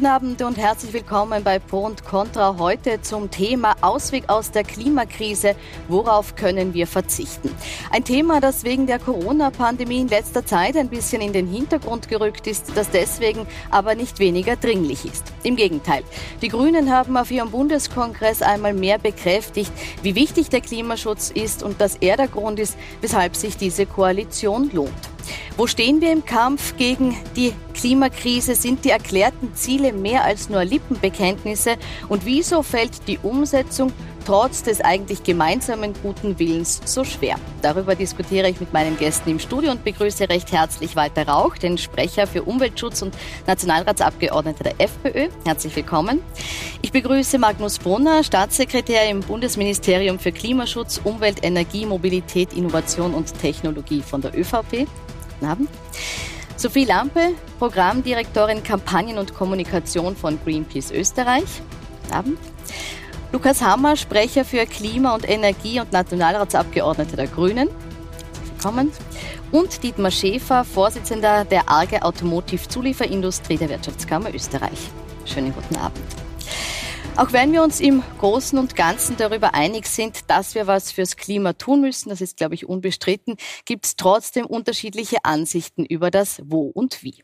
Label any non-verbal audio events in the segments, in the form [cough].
Guten Abend und herzlich willkommen bei Pro und Contra heute zum Thema Ausweg aus der Klimakrise. Worauf können wir verzichten? Ein Thema, das wegen der Corona-Pandemie in letzter Zeit ein bisschen in den Hintergrund gerückt ist, das deswegen aber nicht weniger dringlich ist. Im Gegenteil. Die Grünen haben auf ihrem Bundeskongress einmal mehr bekräftigt, wie wichtig der Klimaschutz ist und dass er der Grund ist, weshalb sich diese Koalition lohnt. Wo stehen wir im Kampf gegen die Klimakrise? Sind die erklärten Ziele mehr als nur Lippenbekenntnisse? Und wieso fällt die Umsetzung trotz des eigentlich gemeinsamen guten Willens so schwer? Darüber diskutiere ich mit meinen Gästen im Studio und begrüße recht herzlich Walter Rauch, den Sprecher für Umweltschutz und Nationalratsabgeordneter der FPÖ. Herzlich willkommen. Ich begrüße Magnus Brunner, Staatssekretär im Bundesministerium für Klimaschutz, Umwelt, Energie, Mobilität, Innovation und Technologie von der ÖVP. Guten Abend. Sophie Lampe, Programmdirektorin Kampagnen und Kommunikation von Greenpeace Österreich. Guten Abend. Lukas Hammer, Sprecher für Klima und Energie und Nationalratsabgeordneter der Grünen. Willkommen. Und Dietmar Schäfer, Vorsitzender der Arge Automotive Zulieferindustrie der Wirtschaftskammer Österreich. Schönen guten Abend. Auch wenn wir uns im Großen und Ganzen darüber einig sind, dass wir was fürs Klima tun müssen, das ist, glaube ich, unbestritten, gibt es trotzdem unterschiedliche Ansichten über das Wo und Wie.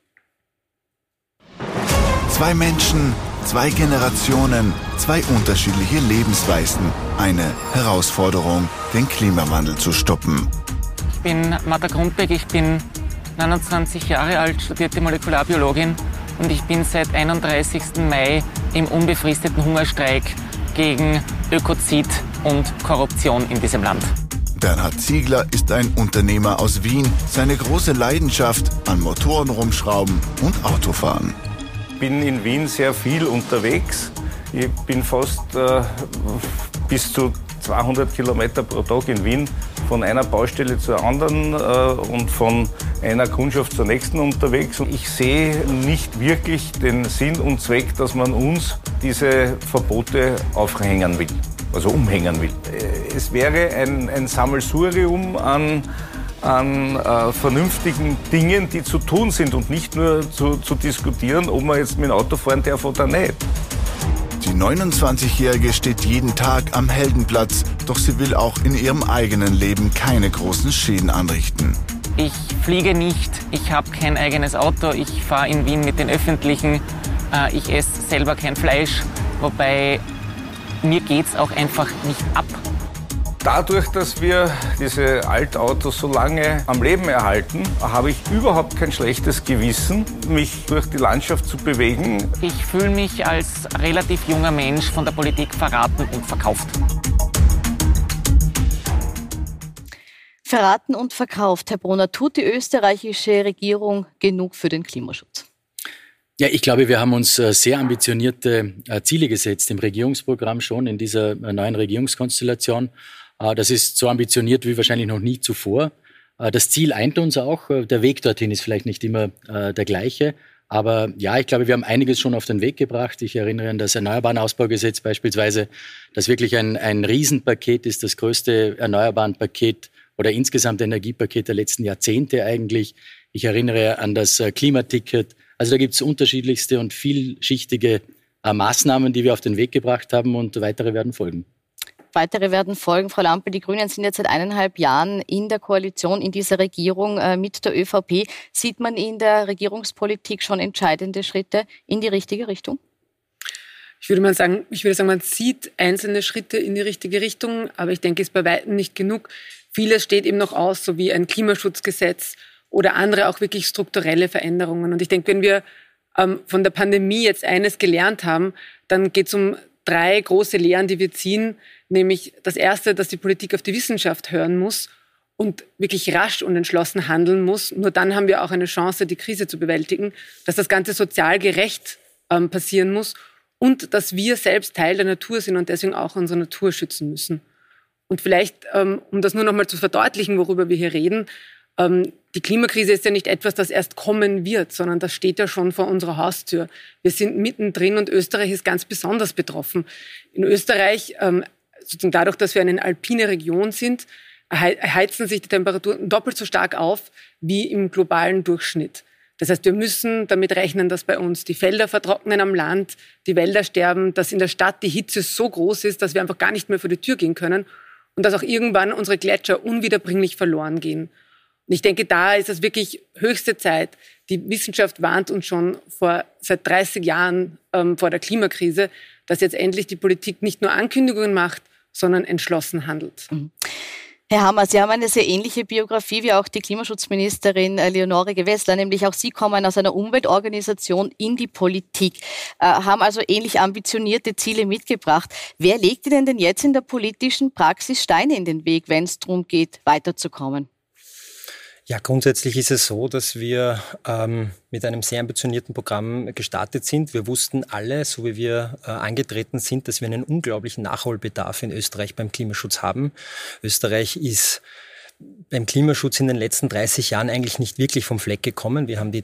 Zwei Menschen, zwei Generationen, zwei unterschiedliche Lebensweisen. Eine Herausforderung, den Klimawandel zu stoppen. Ich bin Martha Grundbeck, ich bin 29 Jahre alt, studierte Molekularbiologin und ich bin seit 31. Mai im unbefristeten Hungerstreik gegen Ökozid und Korruption in diesem Land. Bernhard Ziegler ist ein Unternehmer aus Wien. Seine große Leidenschaft an Motoren rumschrauben und Autofahren. Ich bin in Wien sehr viel unterwegs. Ich bin fast äh, bis zu 200 Kilometer pro Tag in Wien von einer Baustelle zur anderen äh, und von einer Kundschaft zur nächsten unterwegs. Und ich sehe nicht wirklich den Sinn und Zweck, dass man uns diese Verbote aufhängen will, also umhängen will. Äh, es wäre ein, ein Sammelsurium an an äh, vernünftigen Dingen, die zu tun sind und nicht nur zu, zu diskutieren, ob man jetzt mit dem Auto fahren darf oder nicht. Die 29-Jährige steht jeden Tag am Heldenplatz, doch sie will auch in ihrem eigenen Leben keine großen Schäden anrichten. Ich fliege nicht, ich habe kein eigenes Auto, ich fahre in Wien mit den Öffentlichen, äh, ich esse selber kein Fleisch, wobei mir geht es auch einfach nicht ab. Dadurch, dass wir diese Altautos so lange am Leben erhalten, habe ich überhaupt kein schlechtes Gewissen, mich durch die Landschaft zu bewegen. Ich fühle mich als relativ junger Mensch von der Politik verraten und verkauft. Verraten und verkauft. Herr Brunner, tut die österreichische Regierung genug für den Klimaschutz? Ja, ich glaube, wir haben uns äh, sehr ambitionierte äh, Ziele gesetzt im Regierungsprogramm schon in dieser äh, neuen Regierungskonstellation. Äh, das ist so ambitioniert wie wahrscheinlich noch nie zuvor. Äh, das Ziel eint uns auch. Äh, der Weg dorthin ist vielleicht nicht immer der gleiche. Aber ja, ich glaube, wir haben einiges schon auf den Weg gebracht. Ich erinnere an das Erneuerbarenausbaugesetz beispielsweise, das wirklich ein, ein Riesenpaket ist, das größte Erneuerbarenpaket oder insgesamt Energiepaket der letzten Jahrzehnte eigentlich. Ich erinnere an das Klimaticket. Also da gibt es unterschiedlichste und vielschichtige Maßnahmen, die wir auf den Weg gebracht haben und weitere werden folgen. Weitere werden folgen. Frau Lampe, die Grünen sind jetzt seit eineinhalb Jahren in der Koalition, in dieser Regierung äh, mit der ÖVP. Sieht man in der Regierungspolitik schon entscheidende Schritte in die richtige Richtung? Ich würde mal sagen, ich würde sagen, man sieht einzelne Schritte in die richtige Richtung, aber ich denke, es ist bei weitem nicht genug. Vieles steht eben noch aus, so wie ein Klimaschutzgesetz oder andere auch wirklich strukturelle Veränderungen. Und ich denke, wenn wir ähm, von der Pandemie jetzt eines gelernt haben, dann geht es um drei große Lehren, die wir ziehen. Nämlich das erste, dass die Politik auf die Wissenschaft hören muss und wirklich rasch und entschlossen handeln muss. Nur dann haben wir auch eine Chance, die Krise zu bewältigen. Dass das Ganze sozial gerecht ähm, passieren muss und dass wir selbst Teil der Natur sind und deswegen auch unsere Natur schützen müssen. Und vielleicht, ähm, um das nur noch mal zu verdeutlichen, worüber wir hier reden, ähm, die Klimakrise ist ja nicht etwas, das erst kommen wird, sondern das steht ja schon vor unserer Haustür. Wir sind mittendrin und Österreich ist ganz besonders betroffen. In Österreich, ähm, sozusagen dadurch, dass wir eine alpine Region sind, heizen sich die Temperaturen doppelt so stark auf wie im globalen Durchschnitt. Das heißt, wir müssen damit rechnen, dass bei uns die Felder vertrocknen am Land, die Wälder sterben, dass in der Stadt die Hitze so groß ist, dass wir einfach gar nicht mehr vor die Tür gehen können und dass auch irgendwann unsere Gletscher unwiederbringlich verloren gehen. Und ich denke, da ist es wirklich höchste Zeit. Die Wissenschaft warnt uns schon vor, seit 30 Jahren ähm, vor der Klimakrise, dass jetzt endlich die Politik nicht nur Ankündigungen macht, sondern entschlossen handelt. Mhm. Herr Hammer, Sie haben eine sehr ähnliche Biografie wie auch die Klimaschutzministerin äh, Leonore Gewessler, nämlich auch Sie kommen aus einer Umweltorganisation in die Politik, äh, haben also ähnlich ambitionierte Ziele mitgebracht. Wer legt Ihnen denn jetzt in der politischen Praxis Steine in den Weg, wenn es darum geht, weiterzukommen? Ja, grundsätzlich ist es so, dass wir ähm, mit einem sehr ambitionierten Programm gestartet sind. Wir wussten alle, so wie wir äh, angetreten sind, dass wir einen unglaublichen Nachholbedarf in Österreich beim Klimaschutz haben. Österreich ist beim Klimaschutz in den letzten 30 Jahren eigentlich nicht wirklich vom Fleck gekommen. Wir haben die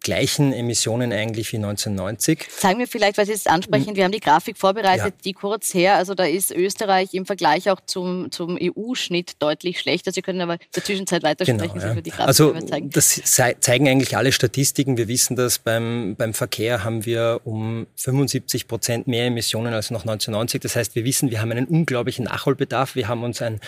gleichen Emissionen eigentlich wie 1990. Sagen wir vielleicht, was Sie jetzt ansprechen, wir haben die Grafik vorbereitet, ja. die kurz her, also da ist Österreich im Vergleich auch zum, zum EU-Schnitt deutlich schlechter. Sie können aber in der Zwischenzeit weitersprechen, genau, ja. Die Grafik also, zeigen. Das zeigen eigentlich alle Statistiken. Wir wissen, dass beim, beim Verkehr haben wir um 75 Prozent mehr Emissionen als noch 1990. Das heißt, wir wissen, wir haben einen unglaublichen Nachholbedarf. Wir haben uns ein,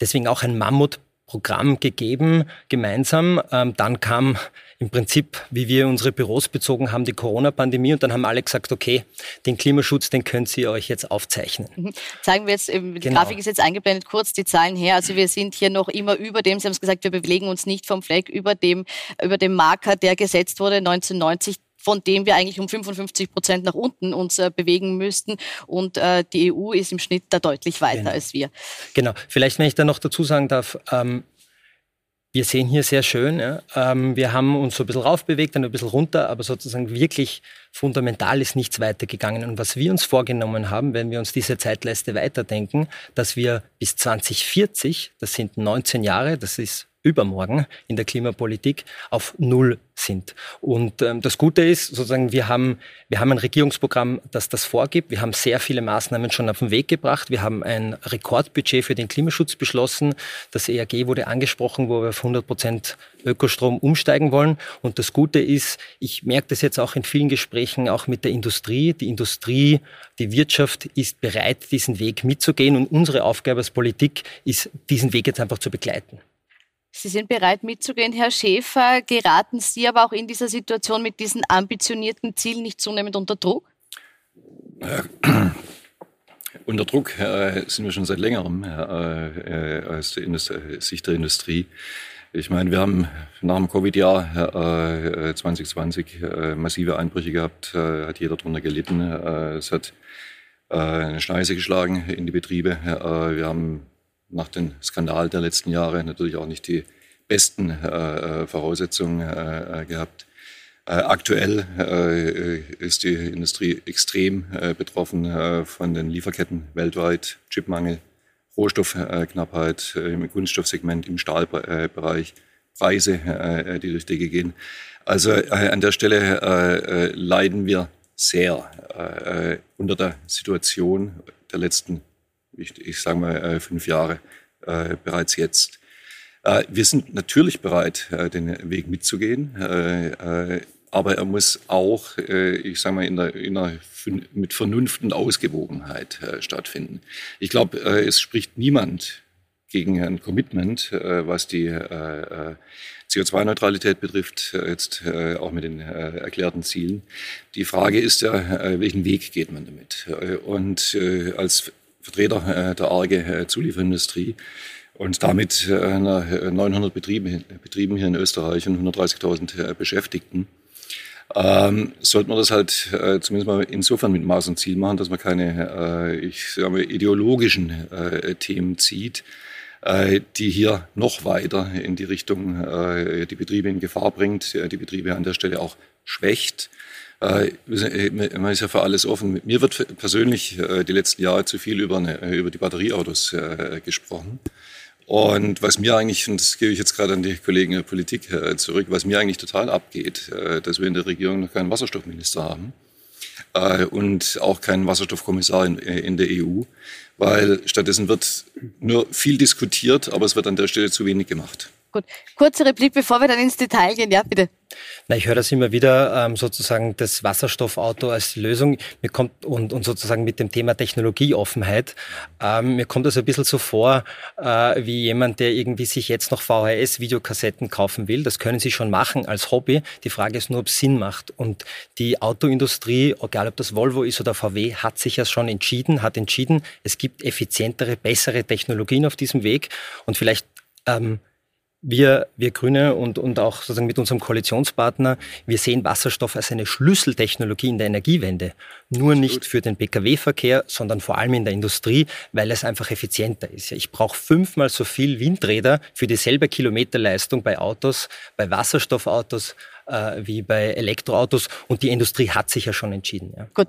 deswegen auch ein Mammut Programm gegeben, gemeinsam. Ähm, dann kam im Prinzip, wie wir unsere Büros bezogen haben, die Corona-Pandemie und dann haben alle gesagt, okay, den Klimaschutz, den könnt ihr euch jetzt aufzeichnen. Mhm. Zeigen wir jetzt, ähm, die genau. Grafik ist jetzt eingeblendet, kurz die Zahlen her. Also wir sind hier noch immer über dem, Sie haben es gesagt, wir bewegen uns nicht vom Fleck, über dem, über dem Marker, der gesetzt wurde 1990 von dem wir eigentlich um 55 Prozent nach unten uns äh, bewegen müssten. Und äh, die EU ist im Schnitt da deutlich weiter genau. als wir. Genau. Vielleicht, wenn ich da noch dazu sagen darf, ähm, wir sehen hier sehr schön, ja, ähm, wir haben uns so ein bisschen raufbewegt, dann ein bisschen runter, aber sozusagen wirklich fundamental ist nichts weitergegangen. Und was wir uns vorgenommen haben, wenn wir uns diese Zeitleiste weiterdenken, dass wir bis 2040, das sind 19 Jahre, das ist übermorgen in der Klimapolitik auf Null sind. Und ähm, das Gute ist, sozusagen, wir haben, wir haben ein Regierungsprogramm, das das vorgibt. Wir haben sehr viele Maßnahmen schon auf den Weg gebracht. Wir haben ein Rekordbudget für den Klimaschutz beschlossen. Das ERG wurde angesprochen, wo wir auf 100 Prozent Ökostrom umsteigen wollen. Und das Gute ist, ich merke das jetzt auch in vielen Gesprächen, auch mit der Industrie. Die Industrie, die Wirtschaft ist bereit, diesen Weg mitzugehen. Und unsere Aufgabe als Politik ist, diesen Weg jetzt einfach zu begleiten. Sie sind bereit mitzugehen, Herr Schäfer. Geraten Sie aber auch in dieser Situation mit diesen ambitionierten Zielen nicht zunehmend unter Druck? Äh, unter Druck äh, sind wir schon seit längerem äh, aus der Sicht der Industrie. Ich meine, wir haben nach dem Covid-Jahr 2020 massive Einbrüche gehabt, hat jeder darunter gelitten. es hat eine Schneise geschlagen in die Betriebe. wir haben nach dem Skandal der letzten Jahre natürlich auch nicht die besten äh, Voraussetzungen äh, gehabt. Äh, aktuell äh, ist die Industrie extrem äh, betroffen äh, von den Lieferketten weltweit, Chipmangel, Rohstoffknappheit im Kunststoffsegment, im Stahlbereich, Preise, die durch die Decke gehen. Also an der Stelle leiden wir sehr unter der Situation der letzten ich, ich sage mal, äh, fünf Jahre äh, bereits jetzt. Äh, wir sind natürlich bereit, den Weg mitzugehen, aber er muss auch, ich sage mal, in der, in der, mit Vernunft und Ausgewogenheit stattfinden. Ich glaube, es spricht niemand gegen ein Commitment, was die CO2-Neutralität betrifft, jetzt auch mit den erklärten Zielen. Die Frage ist ja, welchen Weg geht man damit? Und als Vertreter äh, der ARGE äh, Zulieferindustrie und damit 900 äh, Betriebe, Betrieben hier in Österreich und 130.000 Beschäftigten. Ähm, sollte man das halt äh, zumindest mal insofern mit Maß und Ziel machen, dass man keine, äh, ich sage ideologischen äh, Themen zieht, die hier noch weiter in die Richtung die Betriebe in Gefahr bringt, die Betriebe an der Stelle auch schwächt. Äh, man ist ja für alles offen. Mir wird persönlich äh, die letzten Jahre zu viel über, eine, äh, über die Batterieautos gesprochen. Und was mir eigentlich, und das gebe ich jetzt gerade an die Kollegen der Politik zurück, was mir eigentlich total abgeht, dass wir in der Regierung noch keinen Wasserstoffminister haben und auch keinen Wasserstoffkommissar in der EU, weil stattdessen wird nur viel diskutiert, aber es wird an der Stelle zu wenig gemacht. Gut, kurze Replik, bevor wir dann ins Detail gehen. Ja, bitte. Na, ich höre das immer wieder, ähm, sozusagen das Wasserstoffauto als Lösung. Mir kommt und, und sozusagen mit dem Thema Technologieoffenheit. Ähm, mir kommt das ein bisschen so vor, äh, wie jemand, der irgendwie sich jetzt noch VHS-Videokassetten kaufen will. Das können Sie schon machen als Hobby. Die Frage ist nur, ob es Sinn macht. Und die Autoindustrie, egal ob das Volvo ist oder VW, hat sich ja schon entschieden, hat entschieden, es gibt effizientere, bessere Technologien auf diesem Weg. Und vielleicht ähm, wir, wir Grüne und, und auch sozusagen mit unserem Koalitionspartner, wir sehen Wasserstoff als eine Schlüsseltechnologie in der Energiewende. Nur nicht für den Pkw-Verkehr, sondern vor allem in der Industrie, weil es einfach effizienter ist. Ich brauche fünfmal so viel Windräder für dieselbe Kilometerleistung bei Autos, bei Wasserstoffautos äh, wie bei Elektroautos. Und die Industrie hat sich ja schon entschieden. Ja. Gut.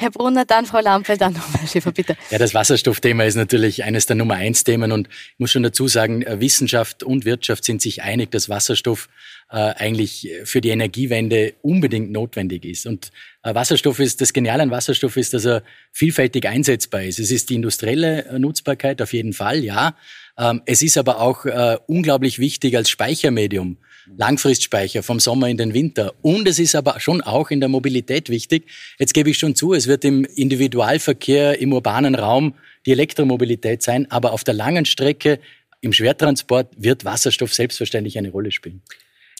Herr Brunner, dann Frau Lampfeld, dann nochmal Schäfer, bitte. Ja, das Wasserstoffthema ist natürlich eines der Nummer eins Themen und ich muss schon dazu sagen, äh, Wissenschaft und Wirtschaft sind sich einig, dass Wasserstoff äh, eigentlich für die Energiewende unbedingt notwendig ist. Und äh, Wasserstoff ist, das Geniale an Wasserstoff ist, dass er vielfältig einsetzbar ist. Es ist die industrielle äh, Nutzbarkeit auf jeden Fall, ja. Ähm, es ist aber auch äh, unglaublich wichtig als Speichermedium. Langfristspeicher vom Sommer in den Winter. Und es ist aber schon auch in der Mobilität wichtig. Jetzt gebe ich schon zu, es wird im Individualverkehr, im urbanen Raum die Elektromobilität sein, aber auf der langen Strecke im Schwertransport wird Wasserstoff selbstverständlich eine Rolle spielen.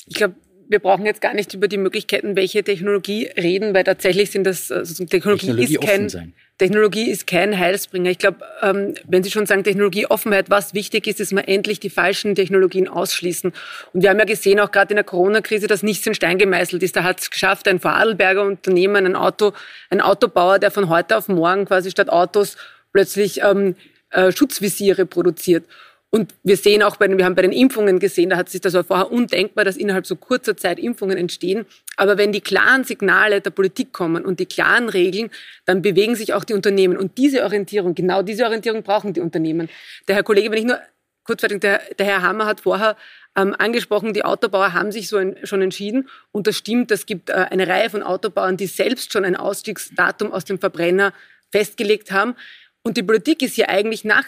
Ich glaube, wir brauchen jetzt gar nicht über die Möglichkeiten, welche Technologie reden, weil tatsächlich sind das also Technologie, Technologie ist kein sein. Technologie ist kein Heilsbringer. Ich glaube, ähm, wenn Sie schon sagen Technologieoffenheit, was wichtig ist, ist, man endlich die falschen Technologien ausschließen. Und wir haben ja gesehen, auch gerade in der Corona-Krise, dass nichts in Stein gemeißelt ist. Da hat es geschafft, ein Vorarlberger Unternehmen, ein Auto, ein Autobauer, der von heute auf morgen quasi statt Autos plötzlich ähm, äh, Schutzvisiere produziert. Und wir sehen auch bei den, wir haben bei den Impfungen gesehen, da hat sich das auch vorher undenkbar, dass innerhalb so kurzer Zeit Impfungen entstehen. Aber wenn die klaren Signale der Politik kommen und die klaren Regeln, dann bewegen sich auch die Unternehmen. Und diese Orientierung, genau diese Orientierung brauchen die Unternehmen. Der Herr Kollege, wenn ich nur kurzfristig, der, der Herr Hammer hat vorher ähm, angesprochen, die Autobauer haben sich so ein, schon entschieden. Und das stimmt, es gibt äh, eine Reihe von Autobauern, die selbst schon ein Ausstiegsdatum aus dem Verbrenner festgelegt haben. Und die Politik ist hier eigentlich nach,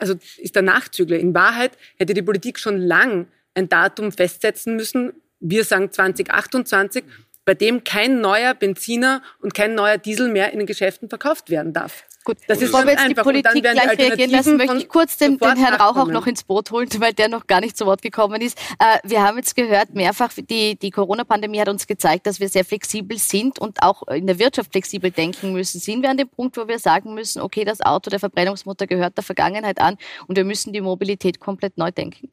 also ist der Nachzügler. In Wahrheit hätte die Politik schon lang ein Datum festsetzen müssen. Wir sagen 2028, bei dem kein neuer Benziner und kein neuer Diesel mehr in den Geschäften verkauft werden darf. Gut, das ist Bevor wir jetzt die Politik gleich reagieren lassen, möchte ich kurz den, den Herrn Rauch auch noch ins Boot holen, weil der noch gar nicht zu Wort gekommen ist. Äh, wir haben jetzt gehört, mehrfach, die, die Corona-Pandemie hat uns gezeigt, dass wir sehr flexibel sind und auch in der Wirtschaft flexibel denken müssen. Sind wir an dem Punkt, wo wir sagen müssen, okay, das Auto der Verbrennungsmutter gehört der Vergangenheit an und wir müssen die Mobilität komplett neu denken?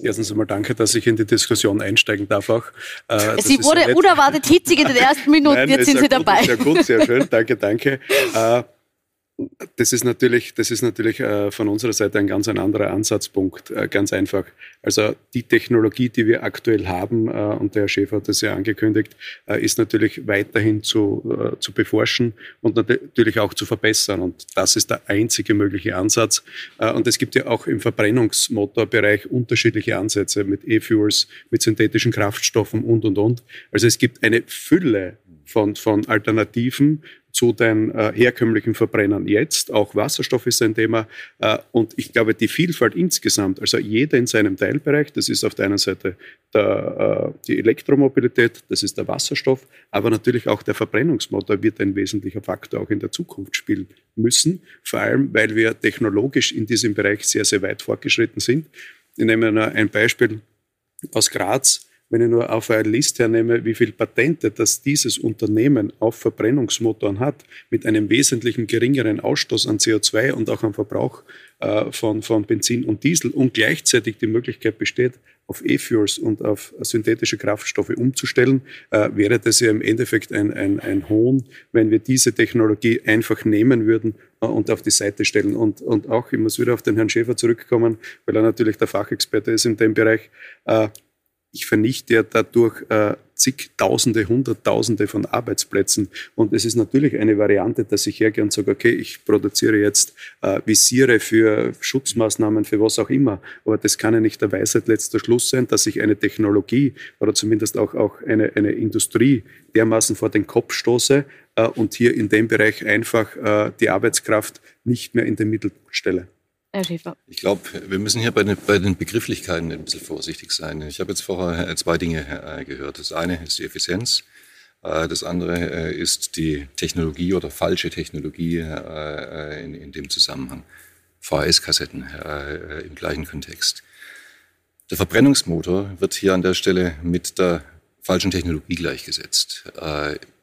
Erstens einmal danke, dass ich in die Diskussion einsteigen darf auch. Äh, Sie wurde unerwartet hitzig in den [laughs] ersten Minuten, Nein, jetzt sind Sie gut, dabei. Sehr gut, sehr schön, danke, danke. Äh, [laughs] das ist natürlich, das ist natürlich äh, von unserer Seite ein ganz ein anderer Ansatzpunkt, äh, ganz einfach. Also die Technologie, die wir aktuell haben, äh, und der Herr Schäfer hat das ja angekündigt, ist natürlich weiterhin zu, zu beforschen und natürlich auch zu verbessern. Und das ist der einzige mögliche Ansatz. Und es gibt ja auch im Verbrennungsmotorbereich unterschiedliche Ansätze mit E-Fuels, mit synthetischen Kraftstoffen und, und, und. Also es gibt eine Fülle von, von Alternativen zu den äh, herkömmlichen Verbrennern jetzt. Auch Wasserstoff ist ein Thema. Äh, und ich glaube, die Vielfalt insgesamt, also jeder in seinem Teilbereich, das ist auf der einen Seite der, äh, die Elektromobilität, das ist der Wasserstoff, aber natürlich auch der Verbrennungsmotor wird ein wesentlicher Faktor auch in der Zukunft spielen müssen. Vor allem, weil wir technologisch in diesem Bereich sehr, sehr weit fortgeschritten sind. Ich nehme ein Beispiel aus Graz wenn ich nur auf eine Liste hernehme, wie viele Patente das dieses Unternehmen auf Verbrennungsmotoren hat, mit einem wesentlichen geringeren Ausstoß an CO2 und auch am Verbrauch äh, von, von Benzin und Diesel und gleichzeitig die Möglichkeit besteht, auf E-Fuels und auf synthetische Kraftstoffe umzustellen, äh, wäre das ja im Endeffekt ein, ein, ein Hohn, wenn wir diese Technologie einfach nehmen würden äh, und auf die Seite stellen. Und, und auch, ich muss wieder auf den Herrn Schäfer zurückkommen, weil er natürlich der Fachexperte ist in dem Bereich. Äh, ich vernichte ja dadurch äh, zigtausende, hunderttausende von Arbeitsplätzen. Und es ist natürlich eine Variante, dass ich hergehe und sage, okay, ich produziere jetzt äh, Visiere für Schutzmaßnahmen, für was auch immer. Aber das kann ja nicht der Weisheit letzter Schluss sein, dass ich eine Technologie oder zumindest auch, auch eine, eine Industrie dermaßen vor den Kopf stoße äh, und hier in dem Bereich einfach äh, die Arbeitskraft nicht mehr in den Mittelpunkt stelle. Herr Schäfer. Ich glaube, wir müssen hier bei den, bei den, Begrifflichkeiten ein bisschen vorsichtig sein. Ich habe jetzt vorher zwei Dinge äh, gehört. Das eine ist die Effizienz. Äh, das andere äh, ist die Technologie oder falsche Technologie in, dem Zusammenhang. VHS-Kassetten im gleichen Kontext. Der Verbrennungsmotor wird hier an der Stelle mit der falschen Technologie gleichgesetzt.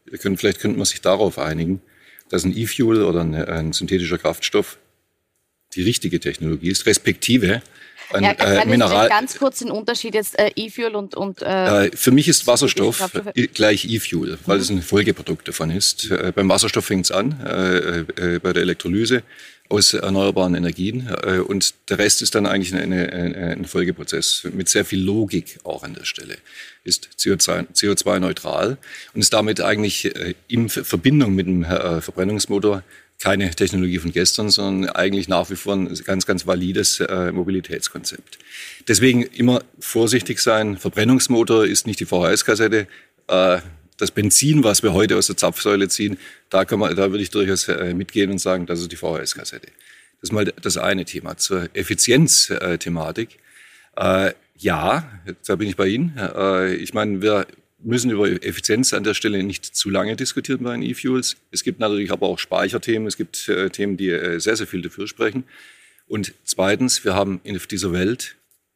Vielleicht könnte man sich darauf einigen, dass ein E-Fuel oder ein synthetischer Kraftstoff die richtige Technologie ist, respektive ein ja, äh, Mineral. Ganz kurz den Unterschied jetzt äh, E-Fuel und, und äh, äh Für mich ist Wasserstoff gleich E-Fuel, weil mhm. es ein Folgeprodukt davon ist. Äh, beim Wasserstoff fängt es an, äh, bei der Elektrolyse aus erneuerbaren Energien und der Rest ist dann eigentlich eine, eine, ein Folgeprozess mit sehr viel Logik auch an der Stelle. Ist CO2-neutral CO2 und ist damit eigentlich in Verbindung mit dem Verbrennungsmotor keine Technologie von gestern, sondern eigentlich nach wie vor ein ganz, ganz valides äh, Mobilitätskonzept. Deswegen immer vorsichtig sein. Verbrennungsmotor ist nicht die VHS-Kassette. Äh, das Benzin, was wir heute aus der Zapfsäule ziehen, da, kann man, da würde ich durchaus äh, mitgehen und sagen, das ist die VHS-Kassette. Das ist mal das eine Thema. Zur Effizienzthematik. Äh, ja, da bin ich bei Ihnen. Äh, ich meine, wir müssen über Effizienz an der Stelle nicht zu lange diskutieren bei den E-Fuels. Es gibt natürlich aber auch Speicherthemen. Es gibt äh, Themen, die äh, sehr, sehr viel dafür sprechen. Und zweitens, wir haben in dieser Welt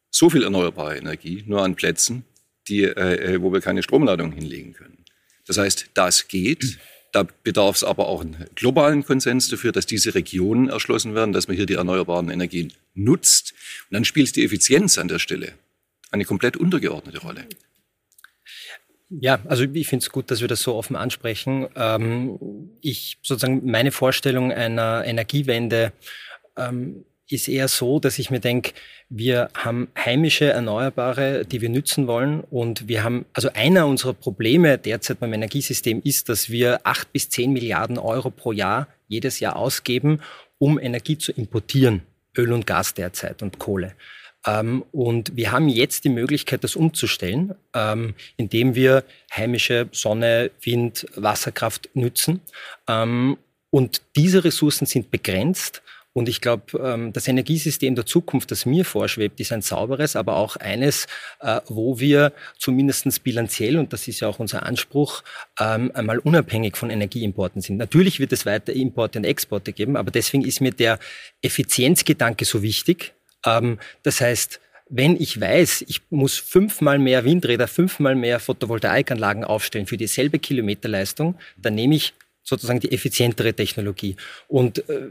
so viel erneuerbare Energie, nur an Plätzen, die, äh, äh wo wir keine Stromladung hinlegen können. Das heißt, das geht. Da bedarf es aber auch einen globalen Konsens dafür, dass diese Regionen erschlossen werden, dass man hier die erneuerbaren Energien nutzt. Und dann spielt die Effizienz an der Stelle eine komplett untergeordnete Rolle. Ja, also ich finde es gut, dass wir das so offen ansprechen. Ähm, ich sozusagen meine Vorstellung einer Energiewende ähm, ist eher so, dass ich mir denke, wir haben heimische Erneuerbare, die wir nützen wollen. Und wir haben, also einer unserer Probleme derzeit beim Energiesystem ist, dass wir acht bis zehn Milliarden Euro pro Jahr jedes Jahr ausgeben, um Energie zu importieren. Öl und Gas derzeit und Kohle. Ähm, und wir haben jetzt die Möglichkeit, das umzustellen, ähm, indem wir heimische Sonne, Wind, Wasserkraft nützen. Ähm, und diese Ressourcen sind begrenzt. Und ich glaube, ähm, das Energiesystem der Zukunft, das mir vorschwebt, ist ein sauberes, aber auch eines, äh, wo wir zumindest bilanziell, und das ist ja auch unser Anspruch, ähm, einmal unabhängig von Energieimporten sind. Natürlich wird es weiter Importe und Exporte geben, aber deswegen ist mir der Effizienzgedanke so wichtig, das heißt, wenn ich weiß, ich muss fünfmal mehr Windräder, fünfmal mehr Photovoltaikanlagen aufstellen für dieselbe Kilometerleistung, dann nehme ich sozusagen die effizientere Technologie. Und äh,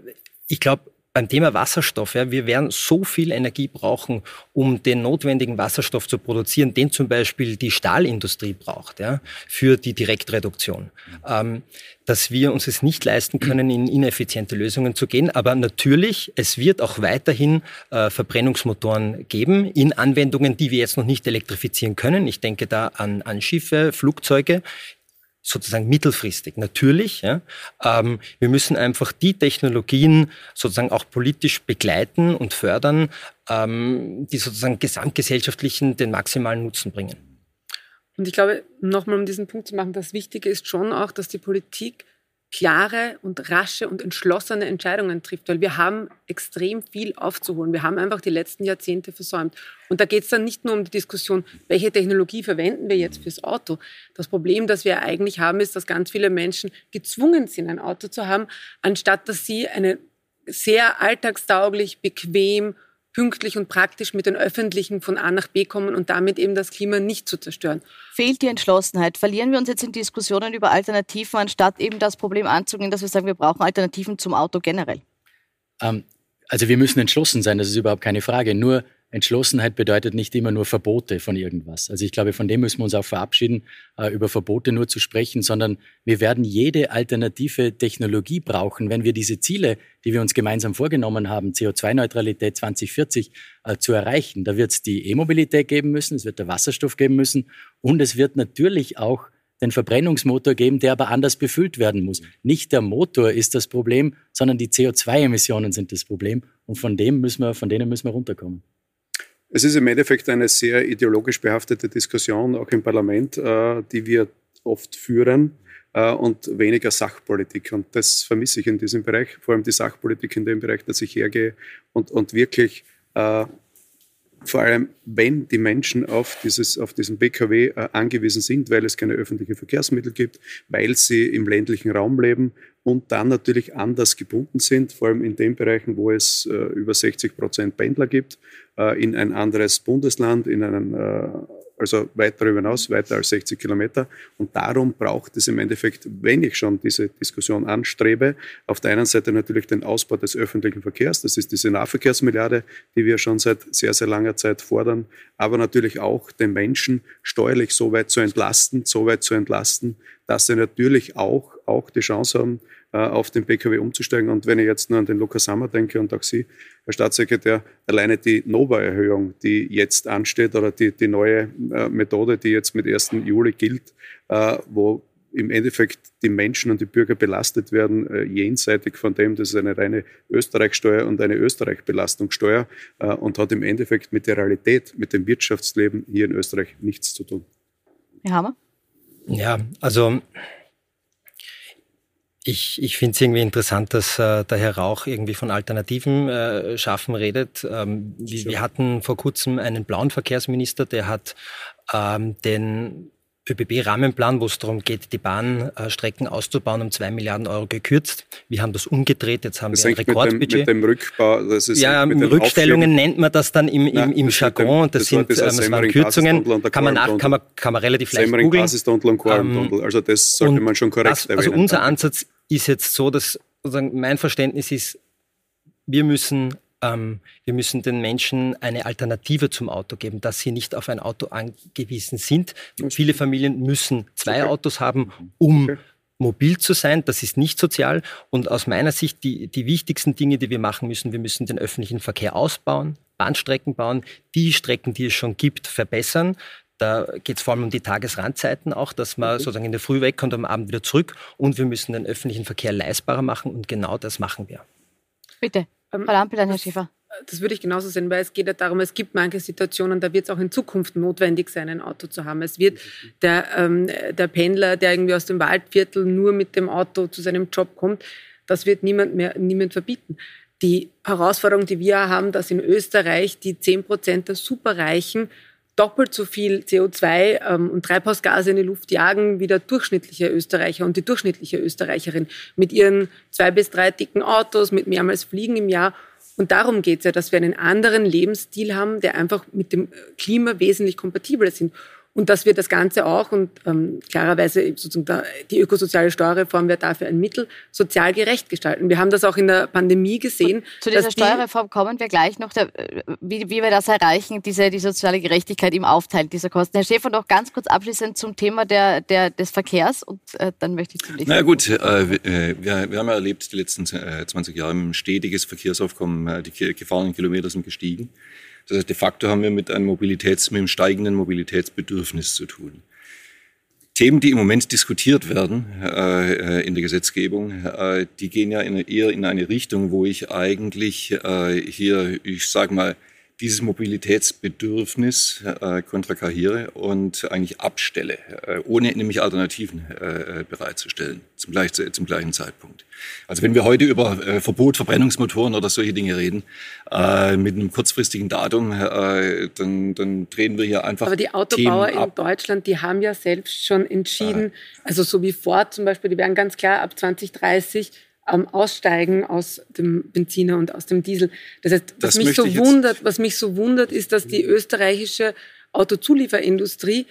ich glaube, beim Thema Wasserstoff, ja, wir werden so viel Energie brauchen, um den notwendigen Wasserstoff zu produzieren, den zum Beispiel die Stahlindustrie braucht, ja, für die Direktreduktion, ähm, dass wir uns es nicht leisten können, in ineffiziente Lösungen zu gehen. Aber natürlich, es wird auch weiterhin äh, Verbrennungsmotoren geben in Anwendungen, die wir jetzt noch nicht elektrifizieren können. Ich denke da an, an Schiffe, Flugzeuge sozusagen mittelfristig. Natürlich, ja, ähm, wir müssen einfach die Technologien sozusagen auch politisch begleiten und fördern, ähm, die sozusagen gesamtgesellschaftlichen den maximalen Nutzen bringen. Und ich glaube, nochmal um diesen Punkt zu machen, das Wichtige ist schon auch, dass die Politik klare und rasche und entschlossene Entscheidungen trifft, weil wir haben extrem viel aufzuholen. Wir haben einfach die letzten Jahrzehnte versäumt. Und da geht es dann nicht nur um die Diskussion, welche Technologie verwenden wir jetzt fürs Auto. Das Problem, das wir eigentlich haben, ist, dass ganz viele Menschen gezwungen sind, ein Auto zu haben, anstatt dass sie eine sehr alltagstauglich, bequem pünktlich und praktisch mit den Öffentlichen von A nach B kommen und damit eben das Klima nicht zu zerstören. Fehlt die Entschlossenheit? Verlieren wir uns jetzt in Diskussionen über Alternativen, anstatt eben das Problem anzugehen, dass wir sagen, wir brauchen Alternativen zum Auto generell? Ähm, also wir müssen entschlossen sein, das ist überhaupt keine Frage. Nur Entschlossenheit bedeutet nicht immer nur Verbote von irgendwas. Also ich glaube, von dem müssen wir uns auch verabschieden, äh, über Verbote nur zu sprechen, sondern wir werden jede alternative Technologie brauchen, wenn wir diese Ziele, die wir uns gemeinsam vorgenommen haben, CO2-Neutralität 2040 äh, zu erreichen. Da wird es die E-Mobilität geben müssen, es wird der Wasserstoff geben müssen und es wird natürlich auch den Verbrennungsmotor geben, der aber anders befüllt werden muss. Nicht der Motor ist das Problem, sondern die CO2-Emissionen sind das Problem. Und von dem müssen wir, von denen müssen wir runterkommen. Es ist im Endeffekt eine sehr ideologisch behaftete Diskussion, auch im Parlament, äh, die wir oft führen. äh, und weniger Sachpolitik. Und das vermisse ich in diesem Bereich, vor allem die Sachpolitik in dem Bereich, dass ich hergehe und, und wirklich äh, vor allem wenn die Menschen auf, dieses, auf diesen Pkw äh, angewiesen sind, weil es keine öffentlichen Verkehrsmittel gibt, weil sie im ländlichen Raum leben und dann natürlich anders gebunden sind, vor allem in den Bereichen, wo es äh, über 60 Prozent Pendler gibt, äh, in ein anderes Bundesland, in einen äh, also weit darüber hinaus, weiter als 60 Kilometer. Und darum braucht es im Endeffekt, wenn ich schon diese Diskussion anstrebe, auf der einen Seite natürlich den Ausbau des öffentlichen Verkehrs, das ist diese Nahverkehrsmilliarde, die wir schon seit sehr, sehr langer Zeit fordern, aber natürlich auch den Menschen steuerlich so weit zu entlasten, so weit zu entlasten, dass sie natürlich auch, auch die Chance haben, auf den Pkw umzusteigen. Und wenn ich jetzt nur an den Lukas Sammer denke und auch Sie, Herr Staatssekretär, alleine die Nova-Erhöhung, die jetzt ansteht oder die, die neue äh, Methode, die jetzt mit 1. Juli gilt, äh, wo im Endeffekt die Menschen und die Bürger belastet werden, äh, jenseitig von dem, das ist eine reine Österreich-Steuer und eine Österreich-Belastungssteuer äh, und hat im Endeffekt mit der Realität, mit dem Wirtschaftsleben hier in Österreich nichts zu tun. Herr Hammer? Ja, also ich, ich finde es irgendwie interessant, dass äh, der Herr Rauch irgendwie von Alternativen äh, schaffen redet. Ähm, wir, wir, hatten vor kurzem einen blauen Verkehrsminister, der hat ähm, den ÖBB-Rahmenplan, wo es darum geht, die Bahnstrecken auszubauen, um zwei Milliarden Euro gekürzt. Wir haben das umgedreht, jetzt haben das wir ein Rekordbudget. Mit dem, mit dem Rückbau, das ist ja, mit Rückstellungen Aufschlägen. nennt man das dann im, im, Nein, im Jargon. Das, das sind das, das waren Kürzungen, kann man, nach, kann, man, kann man relativ leicht googeln. Ähm, also das sollte man schon korrekt das, also erwähnen. Also unser Ansatz ist jetzt so, dass mein Verständnis ist, wir müssen ähm, wir müssen den Menschen eine Alternative zum Auto geben, dass sie nicht auf ein Auto angewiesen sind. Viele Familien müssen zwei Autos haben, um mobil zu sein. Das ist nicht sozial. Und aus meiner Sicht die, die wichtigsten Dinge, die wir machen müssen, wir müssen den öffentlichen Verkehr ausbauen, Bahnstrecken bauen, die Strecken, die es schon gibt, verbessern. Da geht es vor allem um die Tagesrandzeiten auch, dass man sozusagen in der Früh wegkommt und am Abend wieder zurück. Und wir müssen den öffentlichen Verkehr leistbarer machen und genau das machen wir. Bitte. Ähm, Lampelan, Herr Schäfer. Das würde ich genauso sehen, weil es geht ja darum, es gibt manche Situationen, da wird es auch in Zukunft notwendig sein, ein Auto zu haben. Es wird der, ähm, der Pendler, der irgendwie aus dem Waldviertel nur mit dem Auto zu seinem Job kommt, das wird niemand mehr niemand verbieten. Die Herausforderung, die wir haben, dass in Österreich die 10 Prozent der Superreichen doppelt so viel CO2 ähm, und Treibhausgase in die Luft jagen wie der durchschnittliche Österreicher und die durchschnittliche Österreicherin mit ihren zwei bis drei dicken Autos, mit mehrmals Fliegen im Jahr. Und darum geht es ja, dass wir einen anderen Lebensstil haben, der einfach mit dem Klima wesentlich kompatibler sind und dass wir das Ganze auch und ähm, klarerweise sozusagen da, die ökosoziale Steuerreform wäre dafür ein Mittel, sozial gerecht gestalten. Wir haben das auch in der Pandemie gesehen. Zu dieser Steuerreform kommen wir gleich noch, der, wie, wie wir das erreichen, diese die soziale Gerechtigkeit im Aufteilen dieser Kosten. Herr Schäfer, noch ganz kurz abschließend zum Thema der, der, des Verkehrs und äh, dann möchte ich zum nächsten. Na gut, äh, wir, wir, haben ja erlebt, die letzten äh, 20 Jahre ein stetiges Verkehrsaufkommen, äh, die gefahrenen Kilometer sind gestiegen. Das heißt, de facto haben wir mit einem, Mobilitäts-, mit einem steigenden Mobilitätsbedürfnis zu tun. Themen, die im Moment diskutiert werden äh, äh, in der Gesetzgebung, äh, die gehen ja in, eher in eine Richtung, wo ich eigentlich äh, hier, ich sage mal, dieses Mobilitätsbedürfnis äh, kontrakahiere und eigentlich abstelle, äh, ohne nämlich Alternativen äh, bereitzustellen zum, gleich, zum gleichen Zeitpunkt. Also wenn wir heute über äh, Verbot Verbrennungsmotoren oder solche Dinge reden, äh, mit einem kurzfristigen Datum, äh, dann, dann drehen wir hier einfach. Aber die Autobauer in Deutschland, die haben ja selbst schon entschieden, also so wie Ford zum Beispiel, die werden ganz klar ab 2030 ähm, aussteigen aus dem Benziner und aus dem Diesel. Das heißt, was das mich so wundert, was mich so wundert, ist, dass die österreichische Autozulieferindustrie,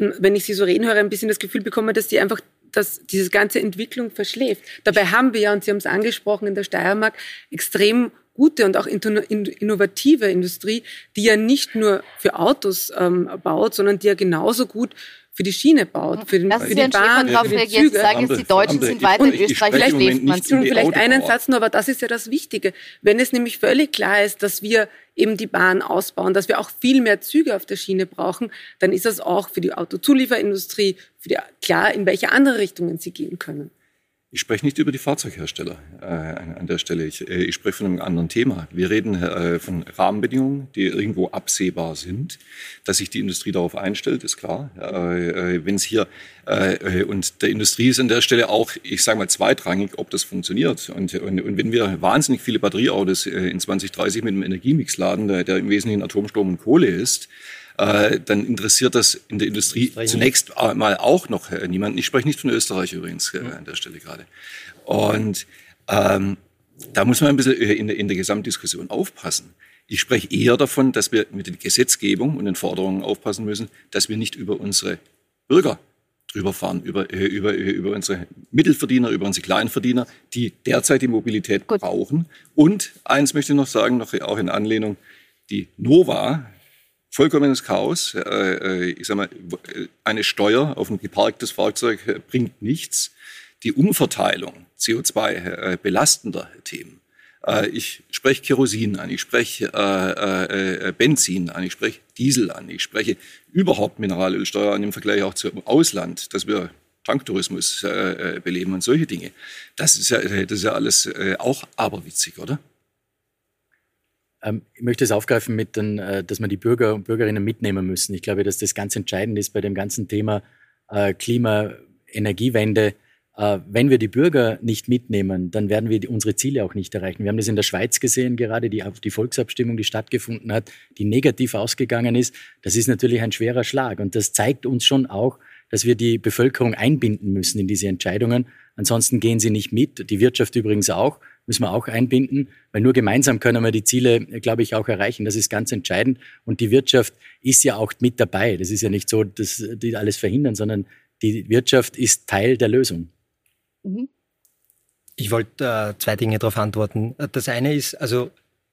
ähm, wenn ich sie so reden höre, ein bisschen das Gefühl bekomme, dass die einfach dass diese ganze Entwicklung verschläft. Dabei haben wir ja, und Sie haben es angesprochen, in der Steiermark extrem gute und auch innovative Industrie, die ja nicht nur für Autos ähm, baut, sondern die ja genauso gut für die Schiene baut, für, den, das für die Bahn, für die Züge. sagen jetzt, die Deutschen andere, sind weiter in Österreich, vielleicht schläft man. Vielleicht einen Satz nur, aber das ist ja das Wichtige. Wenn es nämlich völlig klar ist, dass wir eben die Bahn ausbauen, dass wir auch viel mehr Züge auf der Schiene brauchen, dann ist das auch für die Autozulieferindustrie für die, klar, in welche andere Richtungen sie gehen können. Ich spreche nicht über die Fahrzeughersteller äh, an der Stelle. Ich, äh, ich, spreche von einem anderen Thema. Wir reden äh, von Rahmenbedingungen, die irgendwo absehbar sind. Dass sich die Industrie darauf einstellt, ist klar. Äh, äh, Wenn es hier äh, und der Industrie ist an der Stelle auch, ich sage mal, zweitrangig, ob das funktioniert. Und, und, und wenn wir wahnsinnig viele Batterieautos in 2030 mit einem Energiemix laden, der, der im Wesentlichen Atomstrom und Kohle ist, äh, dann interessiert das in der Industrie zunächst mal auch noch äh, niemanden. Ich spreche nicht von Österreich übrigens äh, an der Stelle gerade. Und ähm, da muss man ein bisschen in der, in der Gesamtdiskussion aufpassen. Ich spreche eher davon, dass wir mit der Gesetzgebung und den Forderungen aufpassen müssen, dass wir nicht über unsere Bürger drüber fahren, über, über, über unsere Mittelverdiener, über unsere Kleinverdiener, die derzeit die Mobilität Gut. brauchen. Und eins möchte ich noch sagen, noch auch in Anlehnung, die Nova, vollkommenes Chaos. Äh, äh, ich sag mal, eine Steuer auf ein geparktes Fahrzeug äh, bringt nichts. Die Umverteilung CO2 belastender Themen. Ich spreche Kerosin an, ich spreche Benzin an, ich spreche Diesel an, ich spreche überhaupt Mineralölsteuer an im Vergleich auch zum Ausland, dass wir Tanktourismus beleben und solche Dinge. Das ist ja, das ist ja alles auch aberwitzig, oder? Ähm, ich möchte es aufgreifen mit, den, äh, dass man die Bürger und Bürgerinnen mitnehmen müssen. Ich glaube, dass das ganz entscheidend ist bei dem ganzen Thema äh, Klima, Energiewende. Äh, wenn wir die Bürger nicht mitnehmen, dann werden wir unsere Ziele auch nicht erreichen. Wir haben das in der Schweiz gesehen, gerade die, die Volksabstimmung, die stattgefunden hat, die negativ ausgegangen ist. Das ist natürlich ein schwerer Schlag. Und das zeigt uns schon auch, dass wir die Bevölkerung einbinden müssen in diese Entscheidungen. Ansonsten gehen sie nicht mit. Die Wirtschaft übrigens auch müssen wir auch einbinden, weil nur gemeinsam können wir die Ziele, glaube ich, auch erreichen. Das ist ganz entscheidend. Und die Wirtschaft ist ja auch mit dabei. Das ist ja nicht so, dass die alles verhindern, sondern die Wirtschaft ist Teil der Lösung. Mhm. Ich wollte äh, zwei Dinge darauf antworten. Das eine ist, also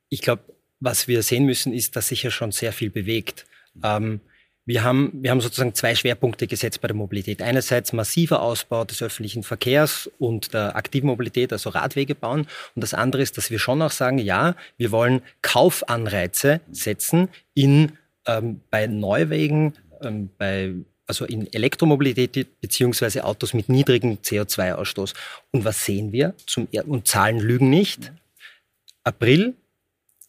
ich glaube, was wir sehen müssen, ist, dass sich ja schon sehr viel bewegt. Ähm, wir haben, wir haben sozusagen zwei Schwerpunkte gesetzt bei der Mobilität. Einerseits massiver Ausbau des öffentlichen Verkehrs und der aktiven Mobilität, also Radwege bauen. Und das andere ist, dass wir schon auch sagen, ja, wir wollen Kaufanreize setzen in, ähm, bei Neuwegen, ähm, bei also in Elektromobilität beziehungsweise Autos mit niedrigem CO2-Ausstoß. Und was sehen wir? Zum, und Zahlen lügen nicht. April,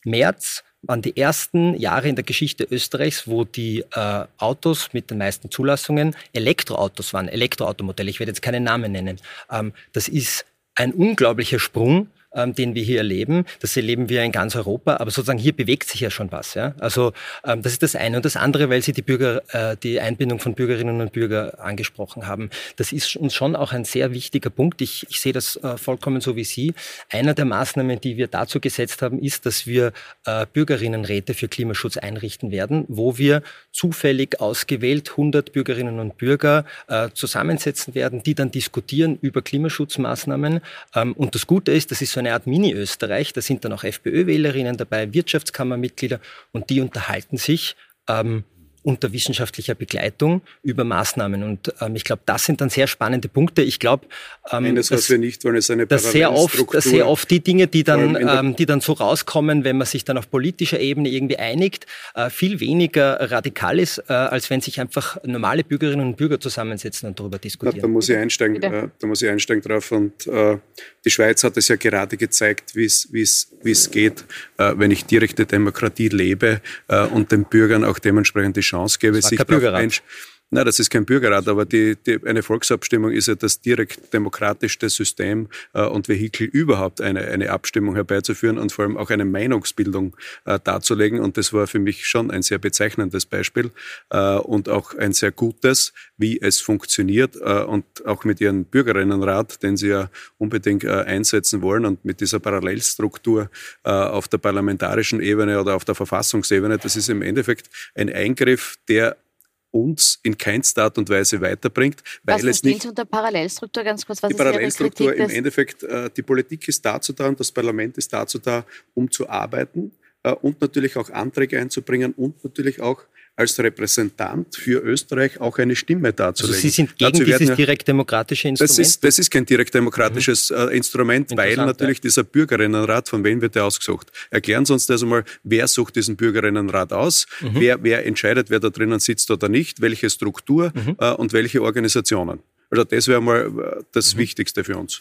März waren die ersten Jahre in der Geschichte Österreichs, wo die äh, Autos mit den meisten Zulassungen Elektroautos waren, Elektroautomodelle. Ich werde jetzt keine Namen nennen. Ähm, das ist ein unglaublicher Sprung ähm, den wir hier erleben. Das erleben wir in ganz Europa, aber sozusagen hier bewegt sich ja schon was. Ja? Also ähm, das ist das eine. Und das andere, weil Sie die Bürger, äh, die Einbindung von Bürgerinnen und Bürgern angesprochen haben, das ist uns schon auch ein sehr wichtiger Punkt. Ich, ich sehe das äh, vollkommen so wie Sie. Einer der Maßnahmen, die wir dazu gesetzt haben, ist, dass wir äh, Bürgerinnenräte für Klimaschutz einrichten werden, wo wir zufällig ausgewählt 100 Bürgerinnen und Bürger äh, zusammensetzen werden, die dann diskutieren über Klimaschutzmaßnahmen. Ähm, und das Gute ist, das ist so eine Art Mini-Österreich. Da sind dann auch FPÖ-Wählerinnen dabei, Wirtschaftskammermitglieder und die unterhalten sich ähm, unter wissenschaftlicher Begleitung über Maßnahmen. Und ähm, ich glaube, das sind dann sehr spannende Punkte. Ich glaube, ähm, das, was wir nicht wollen, ist eine dass sehr oft, dass sehr oft die Dinge, die dann, ähm, die dann so rauskommen, wenn man sich dann auf politischer Ebene irgendwie einigt, äh, viel weniger radikal ist, äh, als wenn sich einfach normale Bürgerinnen und Bürger zusammensetzen und darüber diskutieren. Na, da muss ich einsteigen, äh, da muss ich einsteigen drauf. Und äh, die Schweiz hat es ja gerade gezeigt, wie es geht, äh, wenn ich direkte Demokratie lebe äh, und den Bürgern auch dementsprechend die Chance gebe, sich darauf einstellen Nein, das ist kein Bürgerrat, aber die, die, eine Volksabstimmung ist ja das direkt demokratischste System äh, und Vehikel überhaupt, eine, eine Abstimmung herbeizuführen und vor allem auch eine Meinungsbildung äh, darzulegen. Und das war für mich schon ein sehr bezeichnendes Beispiel äh, und auch ein sehr gutes, wie es funktioniert äh, und auch mit ihrem Bürgerinnenrat, den sie ja unbedingt äh, einsetzen wollen und mit dieser Parallelstruktur äh, auf der parlamentarischen Ebene oder auf der Verfassungsebene. Das ist im Endeffekt ein Eingriff, der uns in keinster Art und Weise weiterbringt, weil was es nicht unter Parallelstruktur ganz kurz was die Parallelstruktur im Endeffekt äh, die Politik ist dazu da und das Parlament ist dazu da, um zu arbeiten äh, und natürlich auch Anträge einzubringen und natürlich auch als Repräsentant für Österreich auch eine Stimme darzulegen. Also Sie sind gegen dieses direktdemokratische Instrument? Das ist, das ist kein direktdemokratisches mhm. Äh, Instrument, weil natürlich ja. dieser Bürgerinnenrat, von wem wird der ausgesucht? Erklären Sie uns das einmal, wer sucht diesen Bürgerinnenrat aus? Mhm. Wer, wer entscheidet, wer da drinnen sitzt oder nicht? Welche Struktur mhm. äh, und welche Organisationen? Also das wäre mal äh, das mhm. Wichtigste für uns.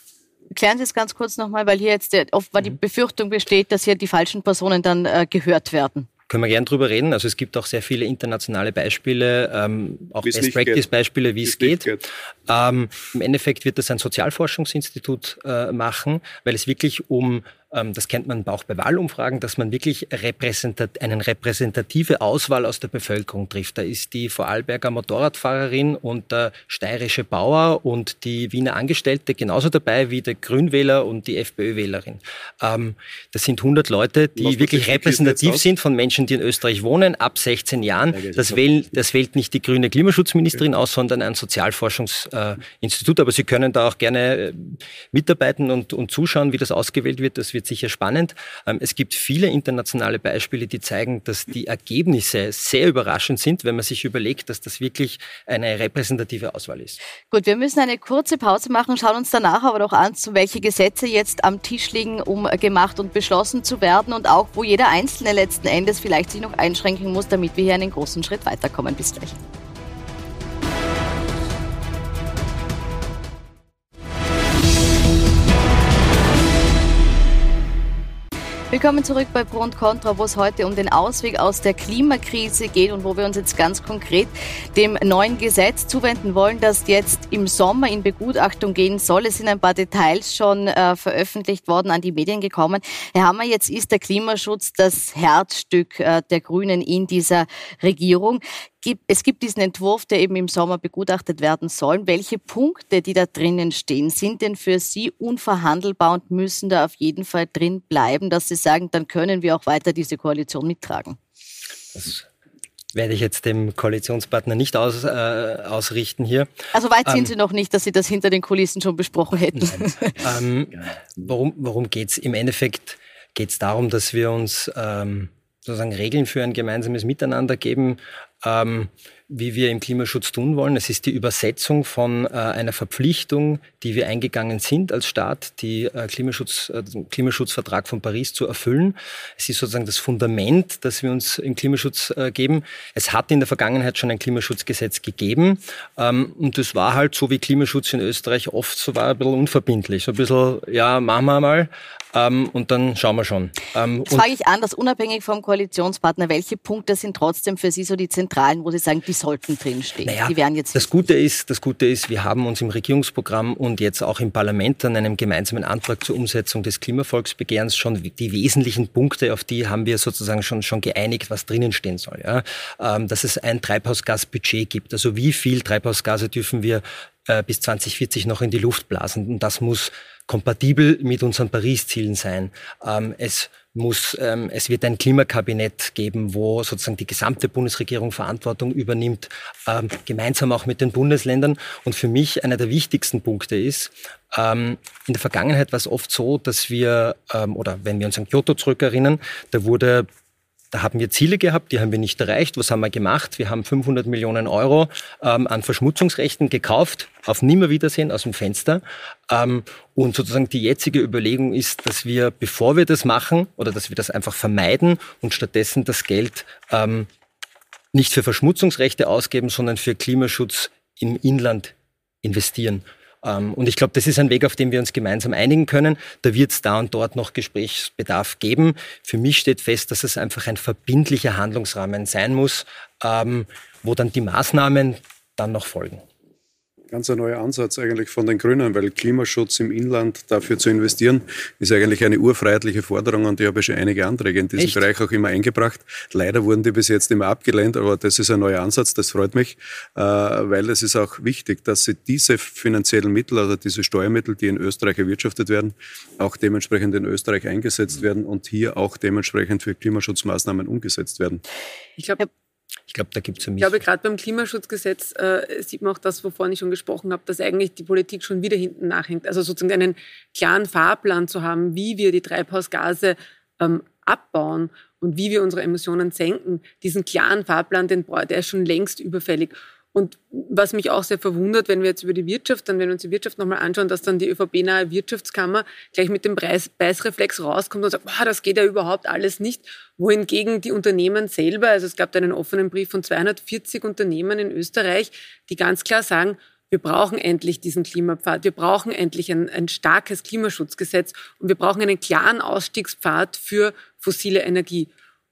klären Sie es ganz kurz nochmal, weil hier jetzt oft die mhm. Befürchtung besteht, dass hier die falschen Personen dann äh, gehört werden. Können wir gern drüber reden. Also es gibt auch sehr viele internationale Beispiele, ähm, auch Best Practice Beispiele, wie es geht. geht. Ähm, Im Endeffekt wird das ein Sozialforschungsinstitut äh, machen, weil es wirklich um das kennt man auch bei Wahlumfragen, dass man wirklich repräsentat eine repräsentative Auswahl aus der Bevölkerung trifft. Da ist die Vorarlberger Motorradfahrerin und der steirische Bauer und die Wiener Angestellte genauso dabei wie der Grünwähler und die FPÖ-Wählerin. Ähm, das sind 100 Leute, die wirklich repräsentativ sind von Menschen, die in Österreich wohnen, ab 16 Jahren. Das, wählen, das wählt nicht die grüne Klimaschutzministerin aus, sondern ein Sozialforschungsinstitut. Aber Sie können da auch gerne äh, mitarbeiten und, und zuschauen, wie das ausgewählt wird. Das wird sicher spannend. Ähm, es gibt viele internationale Beispiele, die zeigen, dass die Ergebnisse sehr überraschend sind, wenn man sich überlegt, dass das wirklich eine repräsentative Auswahl ist. Gut, wir müssen eine kurze Pause machen, schauen uns danach aber doch an, zu welche Gesetze jetzt am Tisch liegen, um gemacht und beschlossen zu werden und auch, wo jeder Einzelne letzten Endes vielleicht sich noch einschränken muss, damit wir hier einen großen Schritt weiterkommen. Bis gleich. Willkommen zurück bei Pro und Contra, wo es heute um den Ausweg aus der Klimakrise geht und wo wir uns jetzt ganz konkret dem neuen Gesetz zuwenden wollen, das jetzt im Sommer in Begutachtung gehen soll. Es sind ein paar Details schon äh, veröffentlicht worden, an die Medien gekommen. Herr Hammer, jetzt ist der Klimaschutz das Herzstück äh, der Grünen in dieser Regierung gibt, es gibt diesen Entwurf, der eben im Sommer begutachtet werden soll. Welche Punkte, die da drinnen stehen, sind denn für Sie unverhandelbar und müssen da auf jeden Fall drin bleiben, dass Sie sagen, dann können wir auch weiter diese Koalition mittragen? Das werde ich jetzt dem Koalitionspartner nicht aus, äh, ausrichten hier. Also weit sind ähm, Sie noch nicht, dass Sie das hinter den Kulissen schon besprochen hätten. ähm, [laughs] worum worum geht es? Im Endeffekt geht es darum, dass wir uns ähm, sozusagen Regeln für ein gemeinsames Miteinander geben, ähm, wie wir im Klimaschutz tun wollen. Es ist die Übersetzung von äh, einer Verpflichtung, die wir eingegangen sind als Staat, die äh, Klimaschutz, äh, Klimaschutzvertrag von Paris zu erfüllen. Es ist sozusagen das Fundament, das wir uns im Klimaschutz äh, geben. Es hat in der Vergangenheit schon ein Klimaschutzgesetz gegeben ähm, und das war halt so, wie Klimaschutz in Österreich oft so war, ein bisschen unverbindlich. So ein bisschen, ja, machen wir mal ähm, und dann schauen wir schon. Ähm, Jetzt frage ich anders, unabhängig vom Koalitionspartner, welche Punkte sind trotzdem für Sie so die zentralen, wo Sie sagen, die sollten drinstehen. Naja, die wären jetzt das Gute ist, das Gute ist, wir haben uns im Regierungsprogramm und jetzt auch im Parlament an einem gemeinsamen Antrag zur Umsetzung des Klimavolksbegehrens schon die wesentlichen Punkte, auf die haben wir sozusagen schon, schon geeinigt, was drinnen stehen soll. Ja? Ähm, dass es ein Treibhausgasbudget gibt. Also wie viel Treibhausgase dürfen wir äh, bis 2040 noch in die Luft blasen? Und das muss kompatibel mit unseren Paris-Zielen sein. Ähm, es muss, ähm, es wird ein Klimakabinett geben, wo sozusagen die gesamte Bundesregierung Verantwortung übernimmt, ähm, gemeinsam auch mit den Bundesländern. Und für mich einer der wichtigsten Punkte ist, ähm, in der Vergangenheit war es oft so, dass wir, ähm, oder wenn wir uns an Kyoto zurückerinnern, da wurde da haben wir Ziele gehabt, die haben wir nicht erreicht. Was haben wir gemacht? Wir haben 500 Millionen Euro ähm, an Verschmutzungsrechten gekauft, auf Nimmerwiedersehen aus dem Fenster. Ähm, und sozusagen die jetzige Überlegung ist, dass wir, bevor wir das machen, oder dass wir das einfach vermeiden und stattdessen das Geld ähm, nicht für Verschmutzungsrechte ausgeben, sondern für Klimaschutz im Inland investieren. Ähm, und ich glaube, das ist ein Weg, auf den wir uns gemeinsam einigen können. Da wird es da und dort noch Gesprächsbedarf geben. Für mich steht fest, dass es einfach ein verbindlicher Handlungsrahmen sein muss, ähm, wo dann die Maßnahmen dann noch folgen ganz ein neuer Ansatz eigentlich von den Grünen, weil Klimaschutz im Inland dafür zu investieren, ist eigentlich eine urfreiheitliche Forderung und ich habe schon einige Anträge in diesem Echt? Bereich auch immer eingebracht. Leider wurden die bis jetzt immer abgelehnt, aber das ist ein neuer Ansatz, das freut mich, äh, weil es ist auch wichtig, dass sie diese finanziellen Mittel, also diese Steuermittel, die in Österreich erwirtschaftet werden, auch dementsprechend in Österreich eingesetzt werden und hier auch dementsprechend für Klimaschutzmaßnahmen umgesetzt werden. Ich glaube, ich glaube, da gibt es Ich glaube, gerade beim Klimaschutzgesetz äh, sieht man auch das, wovon ich schon gesprochen habe, dass eigentlich die Politik schon wieder hinten nachhängt. Also sozusagen einen klaren Fahrplan zu haben, wie wir die Treibhausgase ähm, abbauen und wie wir unsere Emissionen senken. Diesen klaren Fahrplan, den, der ist schon längst überfällig. Und was mich auch sehr verwundert, wenn wir jetzt über die Wirtschaft, dann wenn wir uns die Wirtschaft nochmal anschauen, dass dann die ÖVP-nahe Wirtschaftskammer gleich mit dem Preis, Beißreflex rauskommt und sagt, wow, das geht ja überhaupt alles nicht. Wohingegen die Unternehmen selber, also es gab da einen offenen Brief von 240 Unternehmen in Österreich, die ganz klar sagen, wir brauchen endlich diesen Klimapfad, wir brauchen endlich ein, ein starkes Klimaschutzgesetz und wir brauchen einen klaren Ausstiegspfad für fossile Energie.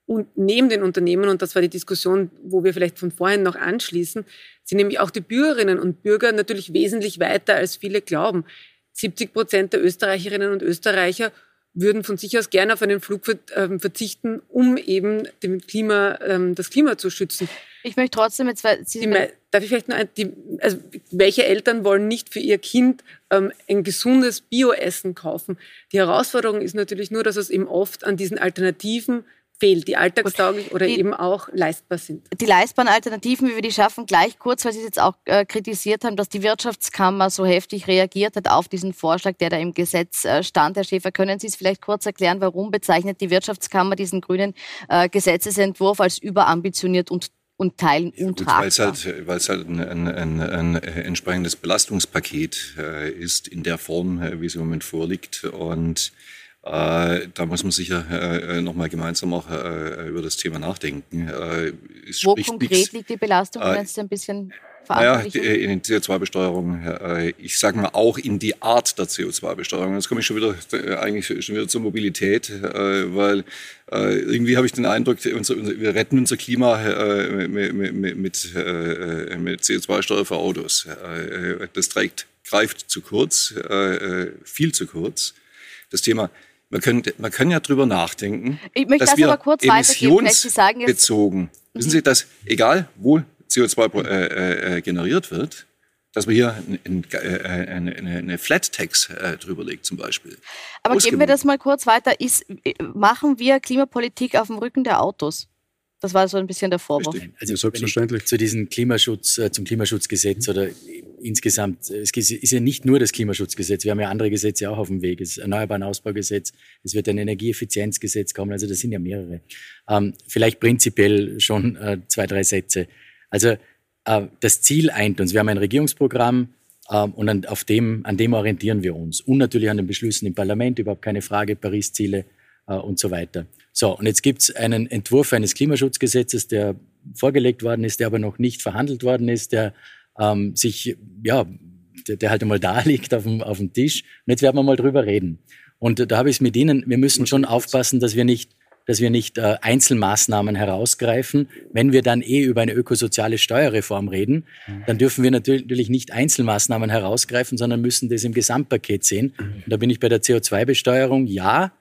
Und neben den Unternehmen, und das war die Diskussion, wo wir vielleicht von vorhin noch anschließen, sind nämlich auch die Bürgerinnen und Bürger natürlich wesentlich weiter, als viele glauben. 70 Prozent der Österreicherinnen und Österreicher würden von sich aus gerne auf einen Flug ähm, verzichten, um eben dem Klima, ähm, das Klima zu schützen. Ich möchte trotzdem jetzt, die, darf ich vielleicht nur, die, also welche Eltern wollen nicht für ihr Kind ähm, ein gesundes Bioessen kaufen? Die Herausforderung ist natürlich nur, dass es eben oft an diesen Alternativen fehlt, die alltagstauglich oder die, eben auch leistbar sind. Die leistbaren Alternativen, wie wir die schaffen, gleich kurz, weil Sie es jetzt auch äh, kritisiert haben, dass die Wirtschaftskammer so heftig reagiert hat auf diesen Vorschlag, der da im Gesetz äh, stand. Herr Schäfer, können Sie es vielleicht kurz erklären, warum bezeichnet die Wirtschaftskammer diesen grünen äh, Gesetzesentwurf als überambitioniert und und Teilen untragbar. Weil es halt, weil's halt ein, ein, ein, ein entsprechendes Belastungspaket äh, ist in der Form, äh, wie es im Moment vorliegt. Und äh, da muss man sicher äh, nochmal gemeinsam auch äh, über das Thema nachdenken. Äh, Wo konkret nichts, liegt die Belastung, wenn es ein bisschen äh, in der CO2-Besteuerung, äh, ich sage mal auch in die Art der CO2-Besteuerung. Jetzt komme ich schon wieder eigentlich schon wieder zur Mobilität, weil irgendwie habe ich den Eindruck, wir retten unser Klima mit, mit, mit CO2-Steuer für Autos. Das trägt, greift zu kurz, viel zu kurz. Das Thema man kann, man kann ja drüber nachdenken, ich möchte dass das wir aber kurz emissionsbezogen, wissen Sie, dass egal wo CO2 äh, äh, generiert wird, dass man hier äh, eine, eine, eine Flat Tax äh, drüber legt zum Beispiel. Aber geben wir das mal kurz weiter. Ist, machen wir Klimapolitik auf dem Rücken der Autos? Das war so ein bisschen der Vorwurf. Also selbstverständlich. Zu diesem Klimaschutz, äh, zum Klimaschutzgesetz oder insgesamt, es ist ja nicht nur das Klimaschutzgesetz, wir haben ja andere Gesetze auch auf dem Weg. Es Erneuerbaren Ausbaugesetz, es wird ein Energieeffizienzgesetz kommen, also das sind ja mehrere. Ähm, vielleicht prinzipiell schon äh, zwei, drei Sätze. Also äh, das Ziel eint uns. Wir haben ein Regierungsprogramm äh, und an, auf dem, an dem orientieren wir uns. Und natürlich an den Beschlüssen im Parlament, überhaupt keine Frage, Paris-Ziele äh, und so weiter. So, und jetzt gibt es einen Entwurf eines Klimaschutzgesetzes, der vorgelegt worden ist, der aber noch nicht verhandelt worden ist, der ähm, sich, ja, der, der halt einmal da [laughs] liegt auf dem, auf dem Tisch. Und jetzt werden wir mal drüber reden. Und da habe ich es mit Ihnen, wir müssen schon aufpassen, dass wir nicht, dass wir nicht äh, Einzelmaßnahmen herausgreifen. Wenn wir dann eh über eine ökosoziale Steuerreform reden, dann dürfen wir natürlich nicht Einzelmaßnahmen herausgreifen, sondern müssen das im Gesamtpaket sehen. Und da bin ich bei der CO2-Besteuerung. Ja,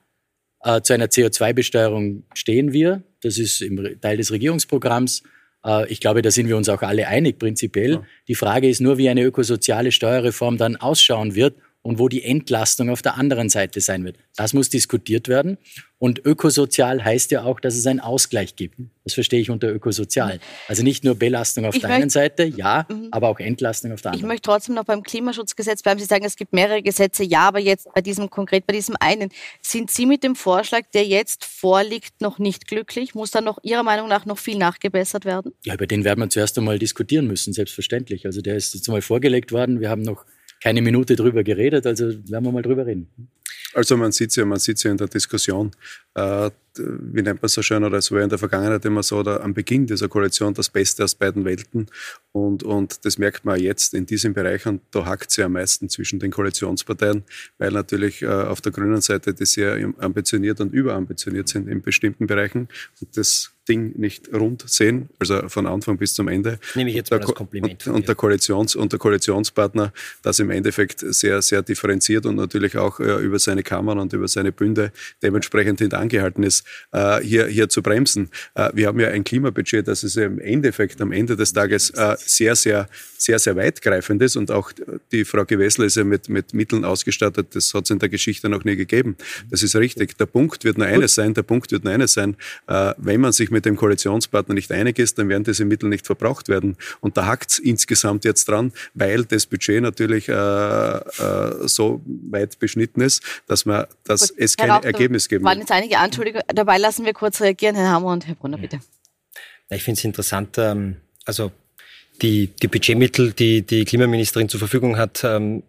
äh, zu einer CO2-Besteuerung stehen wir. Das ist im Teil des Regierungsprogramms. Äh, ich glaube, da sind wir uns auch alle einig prinzipiell. Ja. Die Frage ist nur, wie eine ökosoziale Steuerreform dann ausschauen wird und wo die Entlastung auf der anderen Seite sein wird. Das muss diskutiert werden. Und ökosozial heißt ja auch, dass es einen Ausgleich gibt. Das verstehe ich unter ökosozial. Also nicht nur Belastung auf ich der einen Seite, ja, mhm. aber auch Entlastung auf der anderen. Ich möchte trotzdem noch beim Klimaschutzgesetz bleiben. Sie sagen, es gibt mehrere Gesetze, ja, aber jetzt bei diesem konkret bei diesem einen. Sind Sie mit dem Vorschlag, der jetzt vorliegt, noch nicht glücklich? Muss da noch Ihrer Meinung nach noch viel nachgebessert werden? Ja, über den werden wir zuerst einmal diskutieren müssen, selbstverständlich. Also der ist jetzt einmal vorgelegt worden. Wir haben noch keine Minute drüber geredet, also werden wir mal drüber reden. Also man sieht ja, man sieht ja in der Diskussion, äh, wie nennt man es so schön, oder es war in der Vergangenheit immer so, oder am Beginn dieser Koalition das Beste aus beiden Welten. Und, und das merkt man jetzt in diesem Bereich und da hakt es ja am meisten zwischen den Koalitionsparteien, weil natürlich äh, auf der grünen Seite die sehr ambitioniert und überambitioniert sind in bestimmten Bereichen. Und das Ding nicht rund sehen, also von Anfang bis zum Ende. Nehme ich jetzt mal als Kompliment. Und, und, der Koalitions, und der Koalitionspartner das im Endeffekt sehr, sehr differenziert und natürlich auch äh, über seine Kammern und über seine Bünde dementsprechend hintangehalten ist, äh, hier, hier zu bremsen. Äh, wir haben ja ein Klimabudget, das ist im Endeffekt am Ende des Tages äh, sehr, sehr, sehr, sehr weitgreifend ist und auch die Frau Gewessel ist ja mit, mit Mitteln ausgestattet, das hat es in der Geschichte noch nie gegeben. Das ist richtig. Der Punkt wird nur eines sein, der Punkt wird nur eines sein, äh, wenn man sich mit dem Koalitionspartner nicht einig ist, dann werden diese Mittel nicht verbraucht werden. Und da hakt es insgesamt jetzt dran, weil das Budget natürlich äh, äh, so weit beschnitten ist, dass man, dass Gut, es kein Rauch, Ergebnis geben wird. waren jetzt einige Anschuldigungen. Dabei lassen wir kurz reagieren, Herr Hammer und Herr Brunner, bitte. Ich finde es interessant, ähm, also die, die Budgetmittel, die die Klimaministerin zur Verfügung hat, ähm,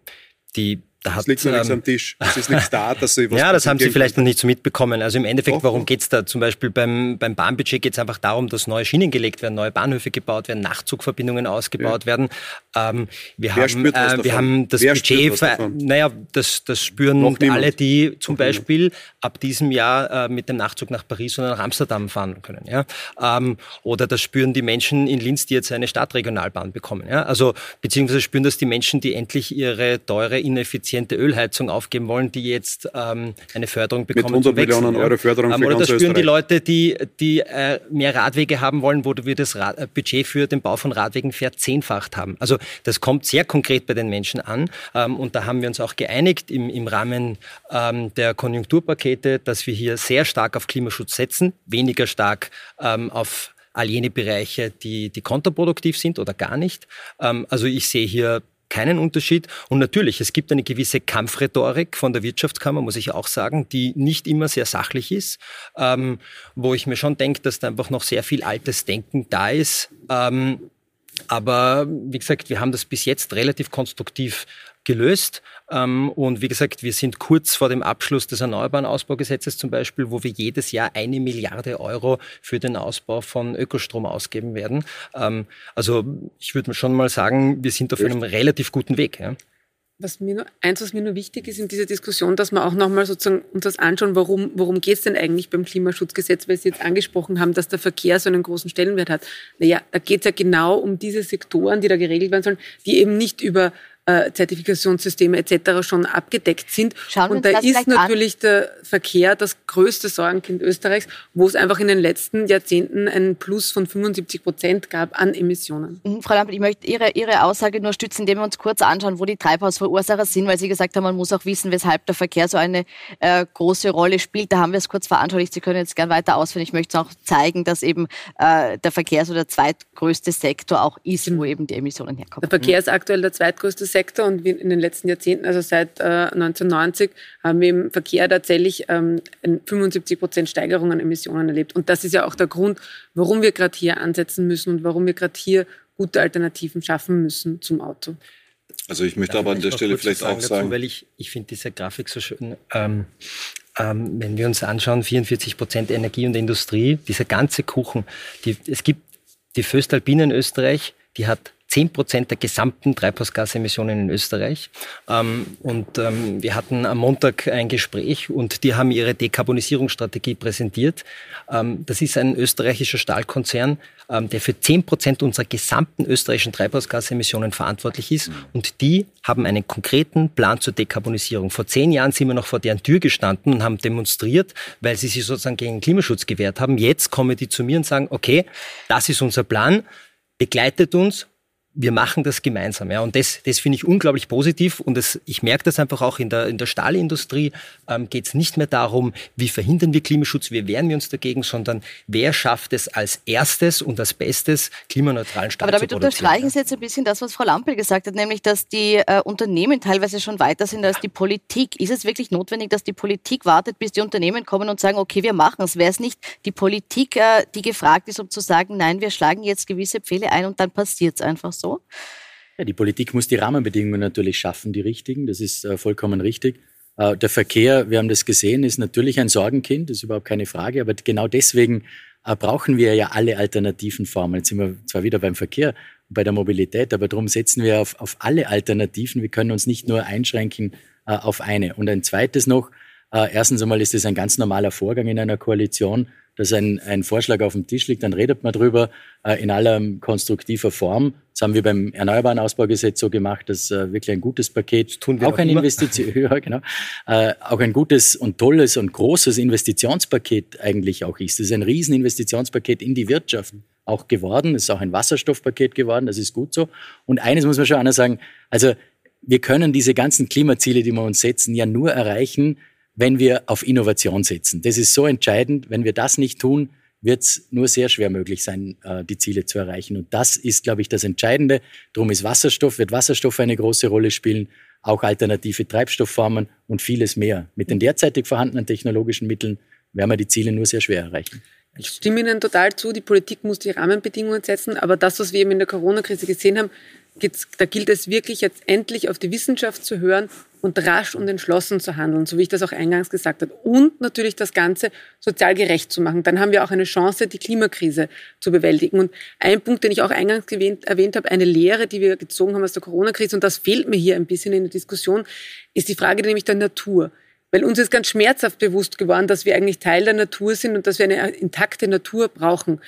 die da hat, es liegt noch nichts ähm, am Tisch. Es ist nichts da, dass Sie [laughs] was Ja, das haben Sie vielleicht noch nicht so mitbekommen. Also im Endeffekt, worum doch. geht's da? Zum Beispiel beim, beim Bahnbudget geht es einfach darum, dass neue Schienen gelegt werden, neue Bahnhöfe gebaut werden, Nachtzugverbindungen ausgebaut werden. Ähm, wir, Wer haben, äh, wir haben das Wer Budget, naja, das, das spüren Noch niemand. alle, die zum Noch niemand. Beispiel ab diesem Jahr äh, mit dem Nachtzug nach Paris oder nach Amsterdam fahren können. Ja? Ähm, oder das spüren die Menschen in Linz, die jetzt eine Stadtregionalbahn bekommen. Ja? Also beziehungsweise spüren das die Menschen, die endlich ihre teure, ineffiziente Ölheizung aufgeben wollen, die jetzt ähm, eine Förderung bekommen 100 zum Wechseln, Millionen Euro Förderung ähm, für Oder das spüren die Österreich. Leute, die, die äh, mehr Radwege haben wollen, wo wir das Rad äh, Budget für den Bau von Radwegen verzehnfacht haben. Also das kommt sehr konkret bei den Menschen an. Ähm, und da haben wir uns auch geeinigt im, im Rahmen ähm, der Konjunkturpakete, dass wir hier sehr stark auf Klimaschutz setzen, weniger stark ähm, auf all jene Bereiche, die, die kontraproduktiv sind oder gar nicht. Ähm, also ich sehe hier keinen Unterschied. Und natürlich, es gibt eine gewisse Kampfrhetorik von der Wirtschaftskammer, muss ich auch sagen, die nicht immer sehr sachlich ist, ähm, wo ich mir schon denke, dass da einfach noch sehr viel altes Denken da ist. Ähm, aber wie gesagt, wir haben das bis jetzt relativ konstruktiv gelöst. Ähm, und wie gesagt, wir sind kurz vor dem Abschluss des Erneuerbaren Ausbaugesetzes zum Beispiel, wo wir jedes Jahr eine Milliarde Euro für den Ausbau von Ökostrom ausgeben werden. Ähm, also ich würde schon mal sagen, wir sind auf einem relativ guten Weg. Was mir nur, eins, was mir nur wichtig ist in dieser Diskussion, dass wir auch nochmal sozusagen uns das anschauen, warum, worum geht es denn eigentlich beim Klimaschutzgesetz, weil Sie jetzt angesprochen haben, dass der Verkehr so einen großen Stellenwert hat. Naja, da geht es ja genau um diese Sektoren, die da geregelt werden sollen, die eben nicht über äh, Zertifikationssysteme etc. schon abgedeckt sind. Schauen Und da ist vielleicht an. natürlich der Verkehr das größte Sorgenkind Österreichs, wo es einfach in den letzten Jahrzehnten einen Plus von 75 Prozent gab an Emissionen. Mhm, Frau Lampert, ich möchte Ihre, Ihre Aussage nur stützen, indem wir uns kurz anschauen, wo die Treibhausverursacher sind, weil Sie gesagt haben, man muss auch wissen, weshalb der Verkehr so eine äh, große Rolle spielt. Da haben wir es kurz veranschaulicht. Sie können jetzt gern weiter ausführen. Ich möchte es auch zeigen, dass eben äh, der Verkehr so der zweitgrößte Sektor auch ist, wo eben die Emissionen herkommen. Der Verkehr ist aktuell der zweitgrößte Sektor und wir in den letzten Jahrzehnten, also seit äh, 1990, haben wir im Verkehr tatsächlich ähm, eine 75 Prozent Steigerung an Emissionen erlebt. Und das ist ja auch der Grund, warum wir gerade hier ansetzen müssen und warum wir gerade hier gute Alternativen schaffen müssen zum Auto. Also ich möchte Darf aber an der Stelle vielleicht was auch dazu, sagen, weil ich, ich finde diese Grafik so schön. Ähm, ähm, wenn wir uns anschauen, 44 Prozent Energie und Industrie, dieser ganze Kuchen, die, es gibt die Föstalpine in Österreich, die hat 10 Prozent der gesamten Treibhausgasemissionen in Österreich. Ähm, und ähm, wir hatten am Montag ein Gespräch und die haben ihre Dekarbonisierungsstrategie präsentiert. Ähm, das ist ein österreichischer Stahlkonzern, der für 10 Prozent unserer gesamten österreichischen Treibhausgasemissionen verantwortlich ist. Und die haben einen konkreten Plan zur Dekarbonisierung. Vor zehn Jahren sind wir noch vor deren Tür gestanden und haben demonstriert, weil sie sich sozusagen gegen den Klimaschutz gewehrt haben. Jetzt kommen die zu mir und sagen, okay, das ist unser Plan, begleitet uns, wir machen das gemeinsam. Ja. Und das, das finde ich unglaublich positiv. Und das, ich merke das einfach auch in der, in der Stahlindustrie. Ähm, Geht es nicht mehr darum, wie verhindern wir Klimaschutz, wie wehren wir uns dagegen, sondern wer schafft es als erstes und als bestes, klimaneutralen Stahl Aber damit unterstreichen Sie jetzt ein bisschen das, was Frau Lampel gesagt hat, nämlich, dass die äh, Unternehmen teilweise schon weiter sind als die Politik. Ist es wirklich notwendig, dass die Politik wartet, bis die Unternehmen kommen und sagen, okay, wir machen es? Wäre es nicht die Politik, äh, die gefragt ist, um zu sagen, nein, wir schlagen jetzt gewisse Pfähle ein und dann passiert es einfach so? Ja, die Politik muss die Rahmenbedingungen natürlich schaffen, die richtigen. Das ist äh, vollkommen richtig. Äh, der Verkehr, wir haben das gesehen, ist natürlich ein Sorgenkind, das ist überhaupt keine Frage. Aber genau deswegen äh, brauchen wir ja alle alternativen Formen. Jetzt sind wir zwar wieder beim Verkehr, bei der Mobilität, aber darum setzen wir auf, auf alle Alternativen. Wir können uns nicht nur einschränken äh, auf eine. Und ein zweites noch, äh, erstens einmal ist es ein ganz normaler Vorgang in einer Koalition, dass ein, ein Vorschlag auf dem Tisch liegt, dann redet man drüber äh, in aller konstruktiver Form. Das haben wir beim Erneuerbaren Ausbaugesetz so gemacht, dass äh, wirklich ein gutes Paket, tun wir auch noch ein. Investition, [laughs] ja, genau, äh, auch ein gutes und tolles und großes Investitionspaket eigentlich auch ist. Das ist ein Rieseninvestitionspaket in die Wirtschaft auch geworden. Es ist auch ein Wasserstoffpaket geworden, das ist gut so. Und eines muss man schon anders sagen, also wir können diese ganzen Klimaziele, die wir uns setzen, ja nur erreichen, wenn wir auf Innovation setzen. Das ist so entscheidend. Wenn wir das nicht tun, wird es nur sehr schwer möglich sein, äh, die Ziele zu erreichen. Und das ist, glaube ich, das Entscheidende. Darum ist Wasserstoff, wird Wasserstoff eine große Rolle spielen, auch alternative Treibstoffformen und vieles mehr. Mit den derzeitig vorhandenen technologischen Mitteln werden wir die Ziele nur sehr schwer erreichen. Ich stimme Ihnen total zu, die Politik muss die Rahmenbedingungen setzen, aber das, was wir eben in der Corona-Krise gesehen haben, da gilt es wirklich jetzt endlich auf die Wissenschaft zu hören und rasch und entschlossen zu handeln, so wie ich das auch eingangs gesagt habe. Und natürlich das Ganze sozial gerecht zu machen. Dann haben wir auch eine Chance, die Klimakrise zu bewältigen. Und ein Punkt, den ich auch eingangs erwähnt, erwähnt habe, eine Lehre, die wir gezogen haben aus der Corona-Krise, und das fehlt mir hier ein bisschen in der Diskussion, ist die Frage nämlich der Natur. Weil uns ist ganz schmerzhaft bewusst geworden, dass wir eigentlich Teil der Natur sind und dass wir eine intakte Natur brauchen.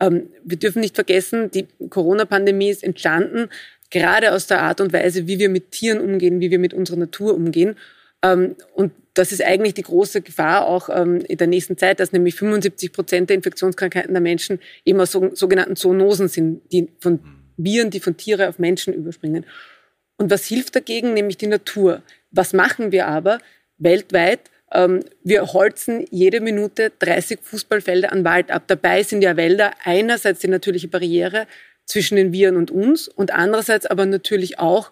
Ähm, wir dürfen nicht vergessen, die Corona-Pandemie ist entstanden gerade aus der Art und Weise, wie wir mit Tieren umgehen, wie wir mit unserer Natur umgehen. Ähm, und das ist eigentlich die große Gefahr auch ähm, in der nächsten Zeit, dass nämlich 75 Prozent der Infektionskrankheiten der Menschen eben aus sogenannten Zoonosen sind, die von Viren, die von Tiere auf Menschen überspringen. Und was hilft dagegen? Nämlich die Natur. Was machen wir aber weltweit? Ähm, wir holzen jede Minute 30 Fußballfelder an Wald ab. Dabei sind ja Wälder einerseits die natürliche Barriere, zwischen den Viren und uns und andererseits aber natürlich auch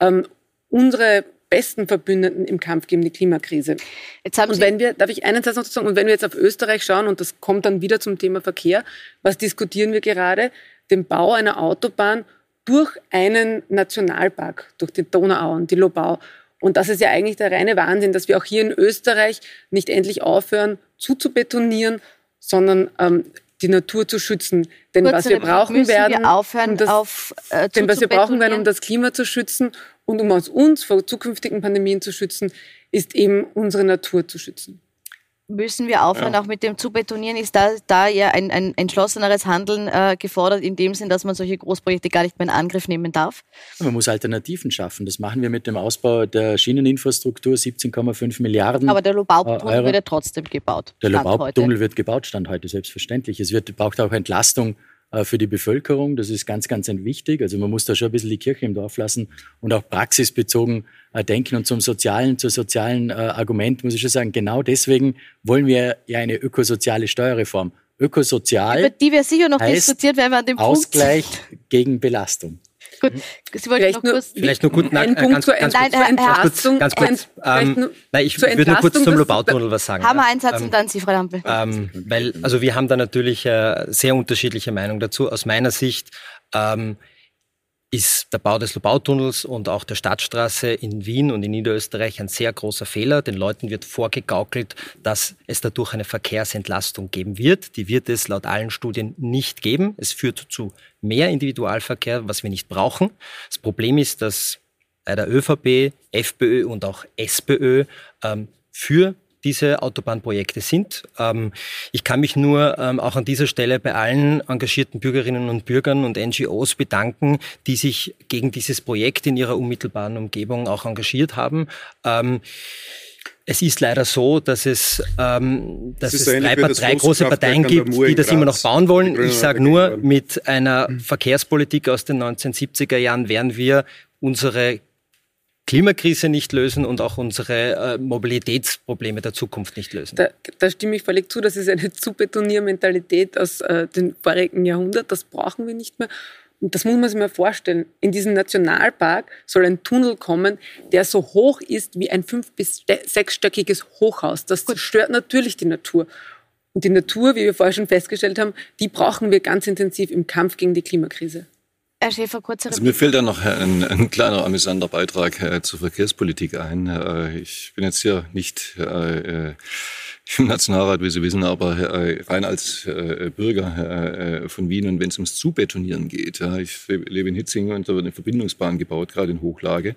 ähm, unsere besten Verbündeten im Kampf gegen die Klimakrise. Jetzt haben und wenn wir, darf ich einen Satz noch sagen, und wenn wir jetzt auf Österreich schauen, und das kommt dann wieder zum Thema Verkehr, was diskutieren wir gerade? Den Bau einer Autobahn durch einen Nationalpark, durch die Donauau und die Lobau. Und das ist ja eigentlich der reine Wahnsinn, dass wir auch hier in Österreich nicht endlich aufhören, zuzubetonieren, sondern ähm, die Natur zu schützen. Denn Kurz was wir brauchen werden, wir aufhören, um das, auf, äh, denn was wir brauchen werden, um das Klima zu schützen und um uns vor zukünftigen Pandemien zu schützen, ist eben unsere Natur zu schützen müssen wir aufhören, ja. auch mit dem zu betonieren? Ist da, da ja ein, ein entschlosseneres Handeln äh, gefordert, in dem Sinn, dass man solche Großprojekte gar nicht mehr in Angriff nehmen darf? Man muss Alternativen schaffen. Das machen wir mit dem Ausbau der Schieneninfrastruktur, 17,5 Milliarden. Aber der Lobautunnel äh, wird ja trotzdem gebaut. Der Lobautunnel wird gebaut, Stand heute, selbstverständlich. Es wird, braucht auch Entlastung für die Bevölkerung. Das ist ganz, ganz wichtig. Also man muss da schon ein bisschen die Kirche im Dorf lassen und auch praxisbezogen äh, denken. Und zum sozialen, zur sozialen äh, Argument muss ich schon sagen, genau deswegen wollen wir ja eine ökosoziale Steuerreform. Ökosozial. Über die wir sicher noch diskutiert, wenn wir an dem Ausgleich Punkt sind. gegen Belastung. Gut, Sie wollten vielleicht, noch kurz, vielleicht nur gut, nein, Punkt ganz, zur ganz, nein, kurz, ganz kurz, ganz kurz. Ähm, nein, ich würde nur kurz zum Lobautunnel was sagen. Haben wir einen Satz ähm, und dann Sie, Frau Lampel. Ähm, weil, also wir haben da natürlich äh, sehr unterschiedliche Meinungen dazu. Aus meiner Sicht ähm, ist der Bau des Lobautunnels und auch der Stadtstraße in Wien und in Niederösterreich ein sehr großer Fehler. Den Leuten wird vorgegaukelt, dass es dadurch eine Verkehrsentlastung geben wird. Die wird es laut allen Studien nicht geben. Es führt zu mehr Individualverkehr, was wir nicht brauchen. Das Problem ist, dass bei der ÖVP, FPÖ und auch SPÖ ähm, für diese Autobahnprojekte sind. Ähm, ich kann mich nur ähm, auch an dieser Stelle bei allen engagierten Bürgerinnen und Bürgern und NGOs bedanken, die sich gegen dieses Projekt in ihrer unmittelbaren Umgebung auch engagiert haben. Ähm, es ist leider so, dass es, ähm, dass es drei, drei große Parteien gibt, die das immer noch bauen wollen. Ich sage nur, mit einer Verkehrspolitik aus den 1970er Jahren werden wir unsere Klimakrise nicht lösen und auch unsere äh, Mobilitätsprobleme der Zukunft nicht lösen. Da, da, stimme ich völlig zu. Das ist eine Zubetoniermentalität aus äh, dem vorigen Jahrhundert. Das brauchen wir nicht mehr. Und das muss man sich mal vorstellen. In diesem Nationalpark soll ein Tunnel kommen, der so hoch ist wie ein fünf- bis sechsstöckiges Hochhaus. Das zerstört natürlich die Natur. Und die Natur, wie wir vorher schon festgestellt haben, die brauchen wir ganz intensiv im Kampf gegen die Klimakrise. Herr Schäfer, kurze also Mir fällt da noch ein, ein kleiner amüsanter Beitrag äh, zur Verkehrspolitik ein. Äh, ich bin jetzt hier nicht äh, äh im Nationalrat, wie Sie wissen, aber äh, rein als äh, Bürger von Wien und wenn es ums Zubetonieren geht. Ich lebe in Hitzing und da wird eine Verbindungsbahn gebaut, gerade in Hochlage.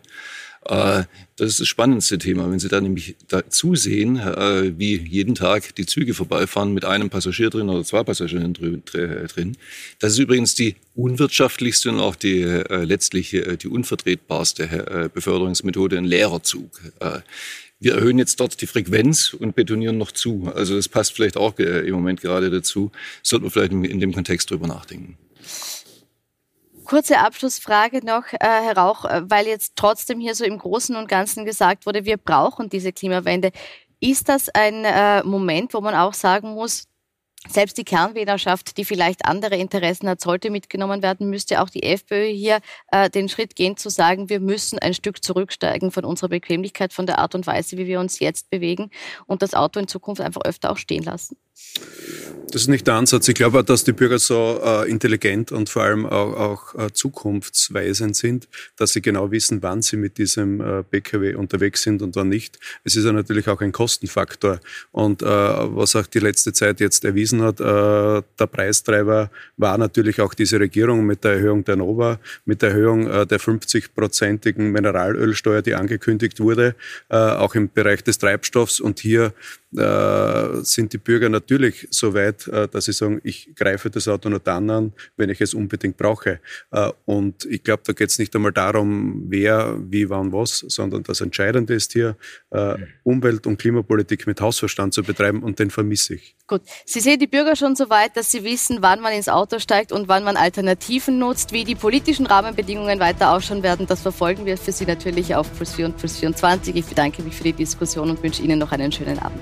Äh, das ist das spannendste Thema, wenn Sie da nämlich zusehen, äh, wie jeden Tag die Züge vorbeifahren mit einem Passagier drin oder zwei Passagieren drin. Das ist übrigens die unwirtschaftlichste und auch die äh, letztlich die unvertretbarste Beförderungsmethode, ein leerer Zug. Wir erhöhen jetzt dort die Frequenz und betonieren noch zu. Also das passt vielleicht auch im Moment gerade dazu. Sollten wir vielleicht in dem Kontext drüber nachdenken. Kurze Abschlussfrage noch, äh, Herr Rauch, äh, weil jetzt trotzdem hier so im Großen und Ganzen gesagt wurde, wir brauchen diese Klimawende. Ist das ein äh, Moment, wo man auch sagen muss, selbst die Kernwählerschaft, die vielleicht andere Interessen hat, sollte mitgenommen werden, müsste auch die FPÖ hier äh, den Schritt gehen zu sagen, wir müssen ein Stück zurücksteigen von unserer Bequemlichkeit, von der Art und Weise, wie wir uns jetzt bewegen und das Auto in Zukunft einfach öfter auch stehen lassen? Das ist nicht der Ansatz. Ich glaube auch, dass die Bürger so äh, intelligent und vor allem auch, auch äh, zukunftsweisend sind, dass sie genau wissen, wann sie mit diesem äh, PKW unterwegs sind und wann nicht. Es ist ja natürlich auch ein Kostenfaktor. Und was auch die letzte Zeit jetzt erwiesen hat, der Preistreiber war natürlich auch diese Regierung mit der Erhöhung der Nova, mit der Erhöhung der 50-prozentigen Mineralölsteuer, die angekündigt wurde, auch im Bereich des Treibstoffs. Und hier sind die Bürger natürlich so weit, äh, dass sie sagen, ich greife das Auto nur dann an, wenn ich es unbedingt brauche. Äh, und ich glaube, da geht es nicht einmal darum, wer, wie, wann, was, sondern das Entscheidende ist hier, äh, Umwelt- und Klimapolitik mit Hausverstand zu betreiben und den vermisse ich. Gut, Sie sehen die Bürger schon so weit, dass sie wissen, wann man ins Auto steigt und wann man Alternativen nutzt. Wie die politischen Rahmenbedingungen weiter ausschauen werden, das verfolgen wir für Sie natürlich auf Plus 4 und Plus 24. Ich bedanke mich für die Diskussion und wünsche Ihnen noch einen schönen Abend.